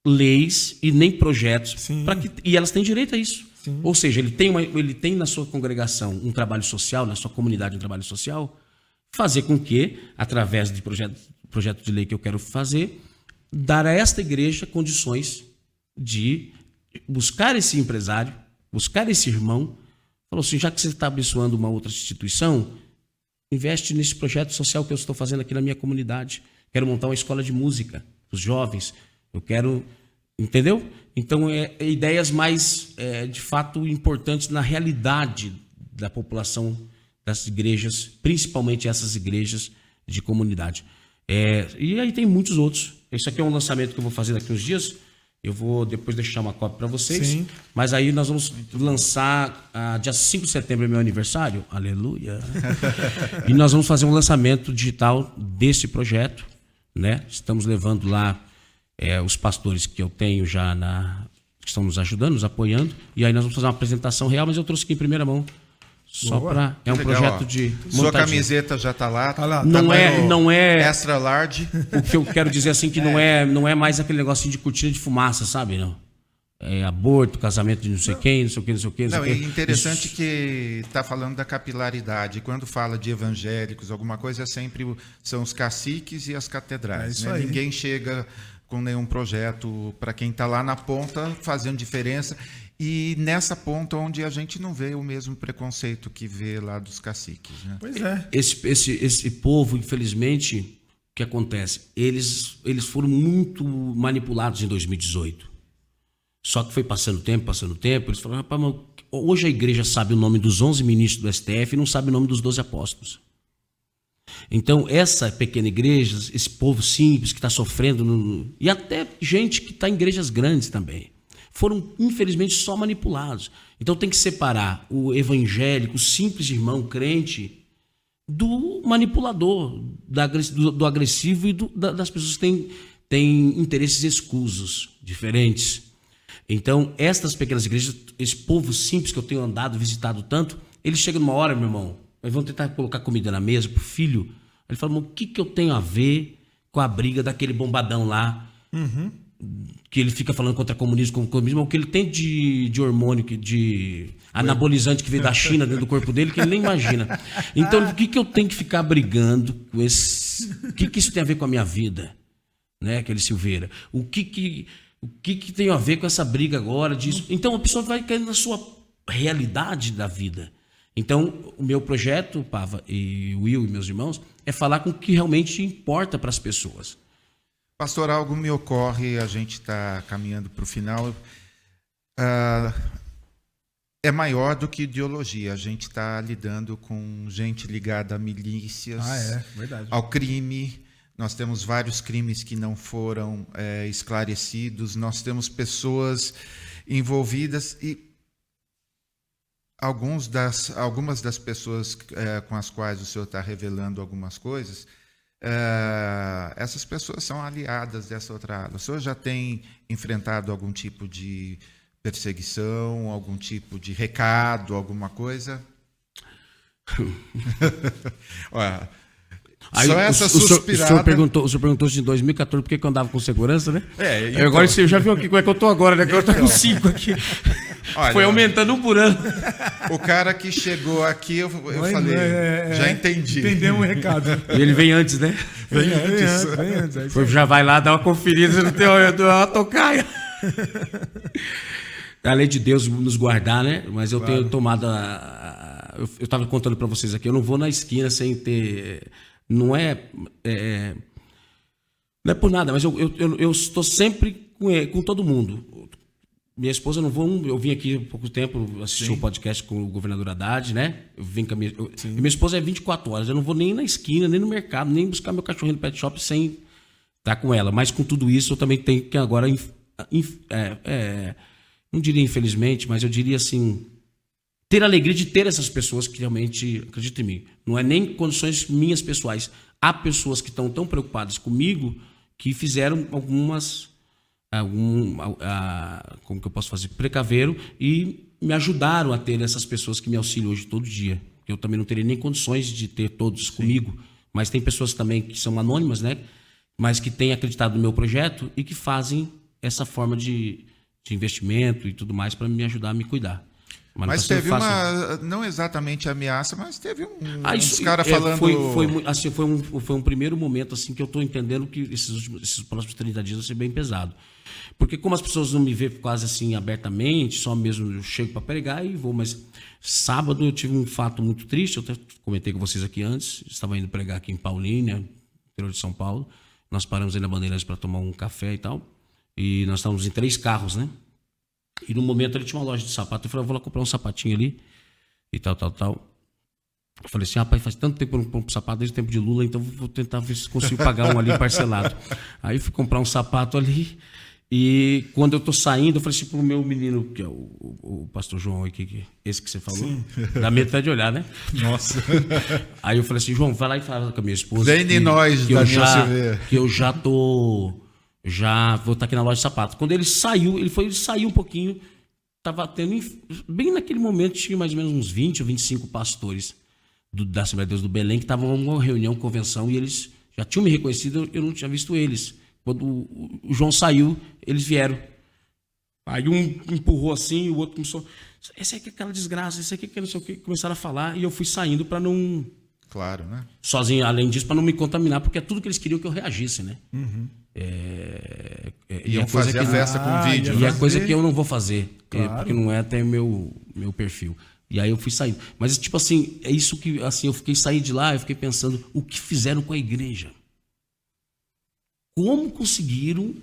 leis e nem projetos para que e elas têm direito a isso. Sim. Ou seja, ele tem, uma, ele tem na sua congregação um trabalho social, na sua comunidade um trabalho social, fazer com que, através de projetos projeto de lei que eu quero fazer, dar a esta igreja condições de buscar esse empresário, buscar esse irmão. Falou assim: já que você está abençoando uma outra instituição, investe nesse projeto social que eu estou fazendo aqui na minha comunidade. Quero montar uma escola de música para os jovens. Eu quero. Entendeu? Então, é, é ideias mais, é, de fato, importantes na realidade da população das igrejas, principalmente essas igrejas de comunidade. É, e aí tem muitos outros. Esse aqui é um lançamento que eu vou fazer daqui uns dias. Eu vou depois deixar uma cópia para vocês. Sim. Mas aí nós vamos lançar, ah, dia 5 de setembro é meu aniversário. Aleluia. e nós vamos fazer um lançamento digital desse projeto. Né? Estamos levando lá é, os pastores que eu tenho já na, que estão nos ajudando, nos apoiando. E aí nós vamos fazer uma apresentação real, mas eu trouxe aqui em primeira mão só para é um legal, projeto ó. de montadinho. Sua camiseta já está lá, tá lá. Não é, não é extra large. O que eu quero dizer assim que é. não é, não é mais aquele negocinho de cortina de fumaça, sabe, não? É aborto, casamento de não sei quem, não sei o que, não sei o que. Não, não é interessante Isso. que está falando da capilaridade. Quando fala de evangélicos, alguma coisa, é sempre são os caciques e as catedrais. É né? Ninguém chega com nenhum projeto para quem está lá na ponta fazendo diferença e nessa ponta onde a gente não vê o mesmo preconceito que vê lá dos caciques. Né? Pois é. Esse, esse, esse povo, infelizmente, o que acontece? Eles, eles foram muito manipulados em 2018. Só que foi passando tempo, passando tempo, eles falaram, rapaz, mas hoje a igreja sabe o nome dos 11 ministros do STF e não sabe o nome dos 12 apóstolos. Então, essa pequena igreja, esse povo simples que está sofrendo, no, e até gente que está em igrejas grandes também, foram, infelizmente, só manipulados. Então tem que separar o evangélico, o simples irmão crente, do manipulador, do, agressivo e do, das pessoas que têm, têm interesses escusos, diferentes. Então, estas pequenas igrejas, esse povo simples que eu tenho andado, visitado tanto, eles chegam numa hora, meu irmão, eles vão tentar colocar comida na mesa pro filho. Ele fala, o que, que eu tenho a ver com a briga daquele bombadão lá? Uhum que ele fica falando contra comunismo, contra comunismo, o que ele tem de, de hormônio, de anabolizante que veio da China dentro do corpo dele, que ele nem imagina. Então, o que, que eu tenho que ficar brigando com esse. O que, que isso tem a ver com a minha vida? Né, aquele Silveira? O que que, o que, que tem a ver com essa briga agora disso? Então, a pessoa vai caindo na sua realidade da vida. Então, o meu projeto, Pava e Will e meus irmãos, é falar com o que realmente importa para as pessoas. Pastor, algo me ocorre, a gente está caminhando para o final. Uh, é maior do que ideologia. A gente está lidando com gente ligada a milícias, Ah, é, ao crime. Nós temos vários crimes que não foram é, esclarecidos. Nós temos pessoas envolvidas e alguns das, algumas das pessoas é, com as quais o senhor está revelando algumas coisas, é, essas pessoas são aliadas dessa outra ala. O senhor já tem enfrentado algum tipo de perseguição, algum tipo de recado, alguma coisa? Olha, Aí, só essa o, suspirada. O senhor perguntou, o senhor perguntou se em 2014 por que eu andava com segurança, né? É, Aí Agora então. você já viu aqui como é que eu tô agora, né? Que eu tô com cinco aqui. Olha, Foi aumentando um por ano. O cara que chegou aqui, eu, eu Oi, falei, é, é, já é. entendi. Entendemos o recado. E ele vem antes, né? Vem antes. Vem antes. é isso Foi, já vai lá dar uma conferida no teu, uma tocaia. A lei de Deus nos guardar, né? Mas eu tenho tomado a. a- eu, eu tava contando para vocês aqui, eu não vou na esquina sem ter. Não é. é não é por nada, mas eu, eu, eu, eu estou sempre com, com todo mundo. Minha esposa não vou. Eu vim aqui há pouco tempo assistir um podcast com o governador Haddad, né? Eu vim com a minha. eu- minha esposa é 24 horas. Eu não vou nem na esquina, nem no mercado, nem buscar meu cachorrinho no pet shop sem estar com ela. Mas com tudo isso, eu também tenho que agora. inf- inf- é, é, não diria infelizmente, mas eu diria assim. Ter a alegria de ter essas pessoas que realmente acreditam em mim. Não é nem condições minhas pessoais. Há pessoas que estão tão preocupadas comigo que fizeram algumas algum, a- a- como que eu posso fazer, precaveram e me ajudaram a ter essas pessoas que me auxiliam hoje todo dia. Eu também não teria nem condições de ter todos comigo, mas tem pessoas também que são anônimas, né? Mas que têm acreditado no meu projeto e que fazem essa forma de, de investimento e tudo mais para me ajudar a me cuidar. Mas sendo teve fácil. uma, não exatamente ameaça, mas teve um, Ah, uns isso caras é, falando... Foi, foi, assim, foi, um, foi um primeiro momento assim que eu estou entendendo que esses, últimos, esses próximos 30 dias vai ser bem pesado. Porque como as pessoas não me vêem quase assim abertamente, só mesmo eu chego para pregar e vou, mas sábado eu tive um fato muito triste, eu até comentei com vocês aqui antes, estava indo pregar aqui em Paulínia, interior de São Paulo, nós paramos aí na Bandeirantes para tomar um café e tal, e nós estávamos em três carros, né? E no momento ele tinha uma loja de sapato. Eu falei, eu vou lá comprar um sapatinho ali e tal, tal, tal. Eu falei assim, rapaz, faz tanto tempo que eu não compro sapato, desde o tempo de Lula, então vou tentar ver se consigo pagar um ali parcelado. Aí fui comprar um sapato ali e quando eu tô saindo, eu falei assim pro meu menino, que é o, o- o pastor João aqui, que, esse que você falou, dá medo até de olhar, né? Nossa. Aí eu falei assim, João, vai lá e fala com a minha esposa. Vem de que- nós, que eu Daniel já, Silveira. que eu já tô. Já vou estar aqui na loja de sapato. Quando ele saiu, ele foi, ele saiu um pouquinho. Tava tendo. Bem naquele momento, tinha mais ou menos uns 20 ou 25 pastores do, da Assembleia de Deus do Belém que estavam numa reunião, convenção, e eles já tinham me reconhecido, eu não tinha visto eles. Quando o, o João saiu, eles vieram. Aí um empurrou assim, o outro começou. Esse aqui é aquela desgraça, esse aqui que não sei o que. Começaram a falar e eu fui saindo para não. Claro, né? Sozinho, além disso, para não me contaminar, porque é tudo que eles queriam que eu reagisse, né? É, é, e é coisa fazer que a festa Ah, com vídeo. ia e é né? coisa fazer. que eu não vou fazer, é, Claro. porque não é até meu meu perfil. E aí eu fui saindo. Mas tipo assim, é isso que assim, eu fiquei saindo de lá, eu fiquei pensando o que fizeram com a igreja. Como conseguiram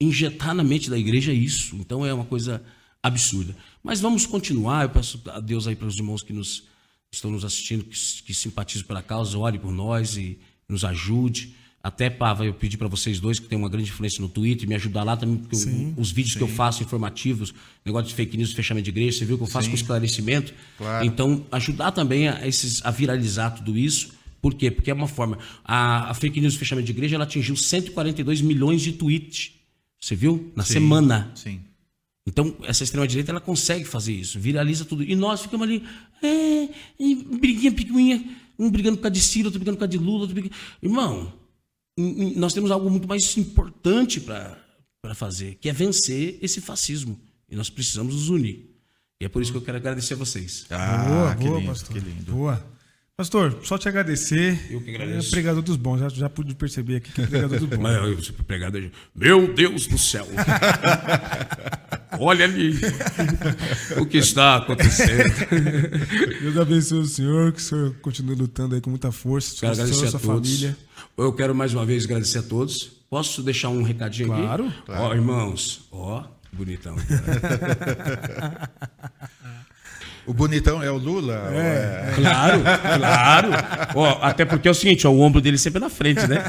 injetar na mente da igreja isso? Então é uma coisa absurda. Mas vamos continuar. Eu peço a Deus aí para os irmãos que nos estão nos assistindo, que, que simpatizam pela causa, ore por nós e nos ajude. Até, Pava, eu pedi para vocês dois, que tem uma grande influência no Twitter, me ajudar lá também, porque o- os vídeos que eu faço informativos, negócio de fake news, fechamento de igreja, você viu que eu faço com esclarecimento. Claro. Então, ajudar também a, esses, a viralizar tudo isso. Por quê? Porque é uma forma. A, a fake news, fechamento de igreja, ela atingiu 142 milhões de tweets. Você viu? Na semana. Sim. Então, essa extrema-direita, ela consegue fazer isso, viraliza tudo. E nós ficamos ali, é, briguinha, picuinha, um brigando por causa de Ciro, outro brigando por causa de Lula, outro brigando... Irmão, nós temos algo muito mais importante para fazer, que é vencer esse fascismo. E nós precisamos nos unir. E é por isso que eu quero agradecer a vocês. Ah, boa, que boa, lindo, pastor. que lindo. Boa. Pastor, só te agradecer. Eu que agradeço. É pregador dos bons, já, já pude perceber aqui que é pregador dos bons. Mas eu sempre pregado aí. Meu Deus do céu! Olha ali o que está acontecendo. Deus abençoe o senhor, que o senhor continue lutando aí com muita força, Quero agradecer sua a todos. família. Eu quero mais uma vez agradecer a todos. Posso deixar um recadinho Claro. aqui? Ó, irmãos, ó, Bonitão. O bonitão é o Lula? É, é... Claro, claro. Ó, até porque é o seguinte, ó, o ombro dele sempre na frente, né?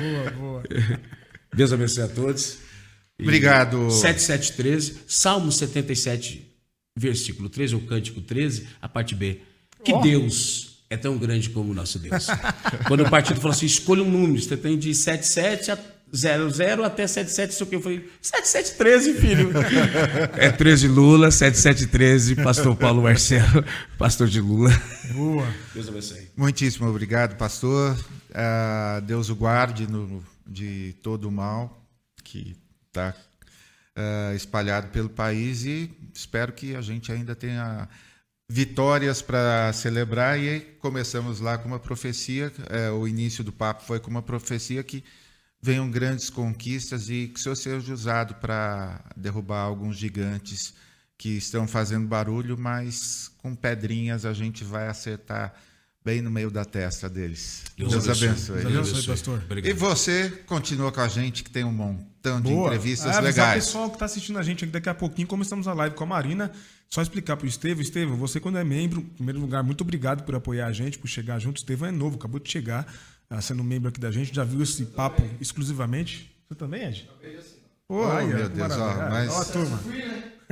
boa, boa. Deus abençoe a todos. Obrigado. 7713, Salmo 77, versículo 13, ou cântico 13, a parte B. Que oh. Deus é tão grande como o nosso Deus. Quando o partido falou assim, escolha um número, você tem de 77 a 00 até 77, sei o que. Eu falei, 7713, filho. é 13 Lula, 7713, pastor Paulo Marcelo, pastor de Lula. Boa. Deus abençoe. Muitíssimo obrigado, pastor. Uh, Deus o guarde no, de todo o mal que está uh, espalhado pelo país e espero que a gente ainda tenha vitórias para celebrar e começamos lá com uma profecia, uh, o início do papo foi com uma profecia que venham grandes conquistas e que o Senhor seja usado para derrubar alguns gigantes que estão fazendo barulho, mas com pedrinhas a gente vai acertar bem no meio da testa deles. Deus, Deus abençoe. Deus abençoe, pastor. Obrigado. E você continua com a gente, que tem um montão de Boa. entrevistas é, legais. O pessoal que está assistindo a gente aqui daqui a pouquinho, começamos a live com a Marina. Só explicar para o Estevam. Estevam, você quando é membro, em primeiro lugar, muito obrigado por apoiar a gente, por chegar junto. Estevam é novo, acabou de chegar. Ah, sendo membro aqui da gente, já viu esse papo exclusivamente? Você também, Ed? Também assim. Oh, oh meu Deus, ó, mas... ó a turma.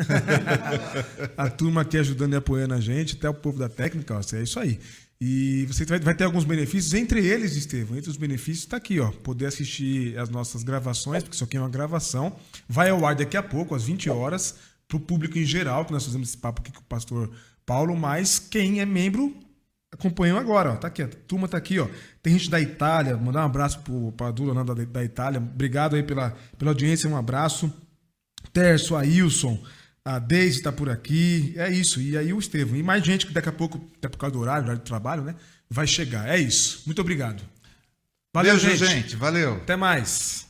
a turma aqui ajudando e apoiando a gente, até o povo da técnica, ó, é isso aí. E você vai, ter alguns benefícios, entre eles, Estevam, entre os benefícios está aqui, ó, poder assistir as nossas gravações, porque isso aqui é uma gravação, vai ao ar daqui a pouco, às 20 horas, para o público em geral, que nós fazemos esse papo aqui com o pastor Paulo, mas quem é membro acompanham agora, ó. Tá aqui, a turma tá aqui, ó. Tem gente da Itália, mandar um abraço para a Dula da, da Itália. Obrigado aí pela, pela audiência, um abraço. Terço, Ailson, a Deise tá por aqui. É isso. E aí o Estevam. E mais gente que daqui a pouco, até por causa do horário, horário de trabalho, né? Vai chegar. É isso. Muito obrigado. Valeu, gente. gente. Valeu. Até mais.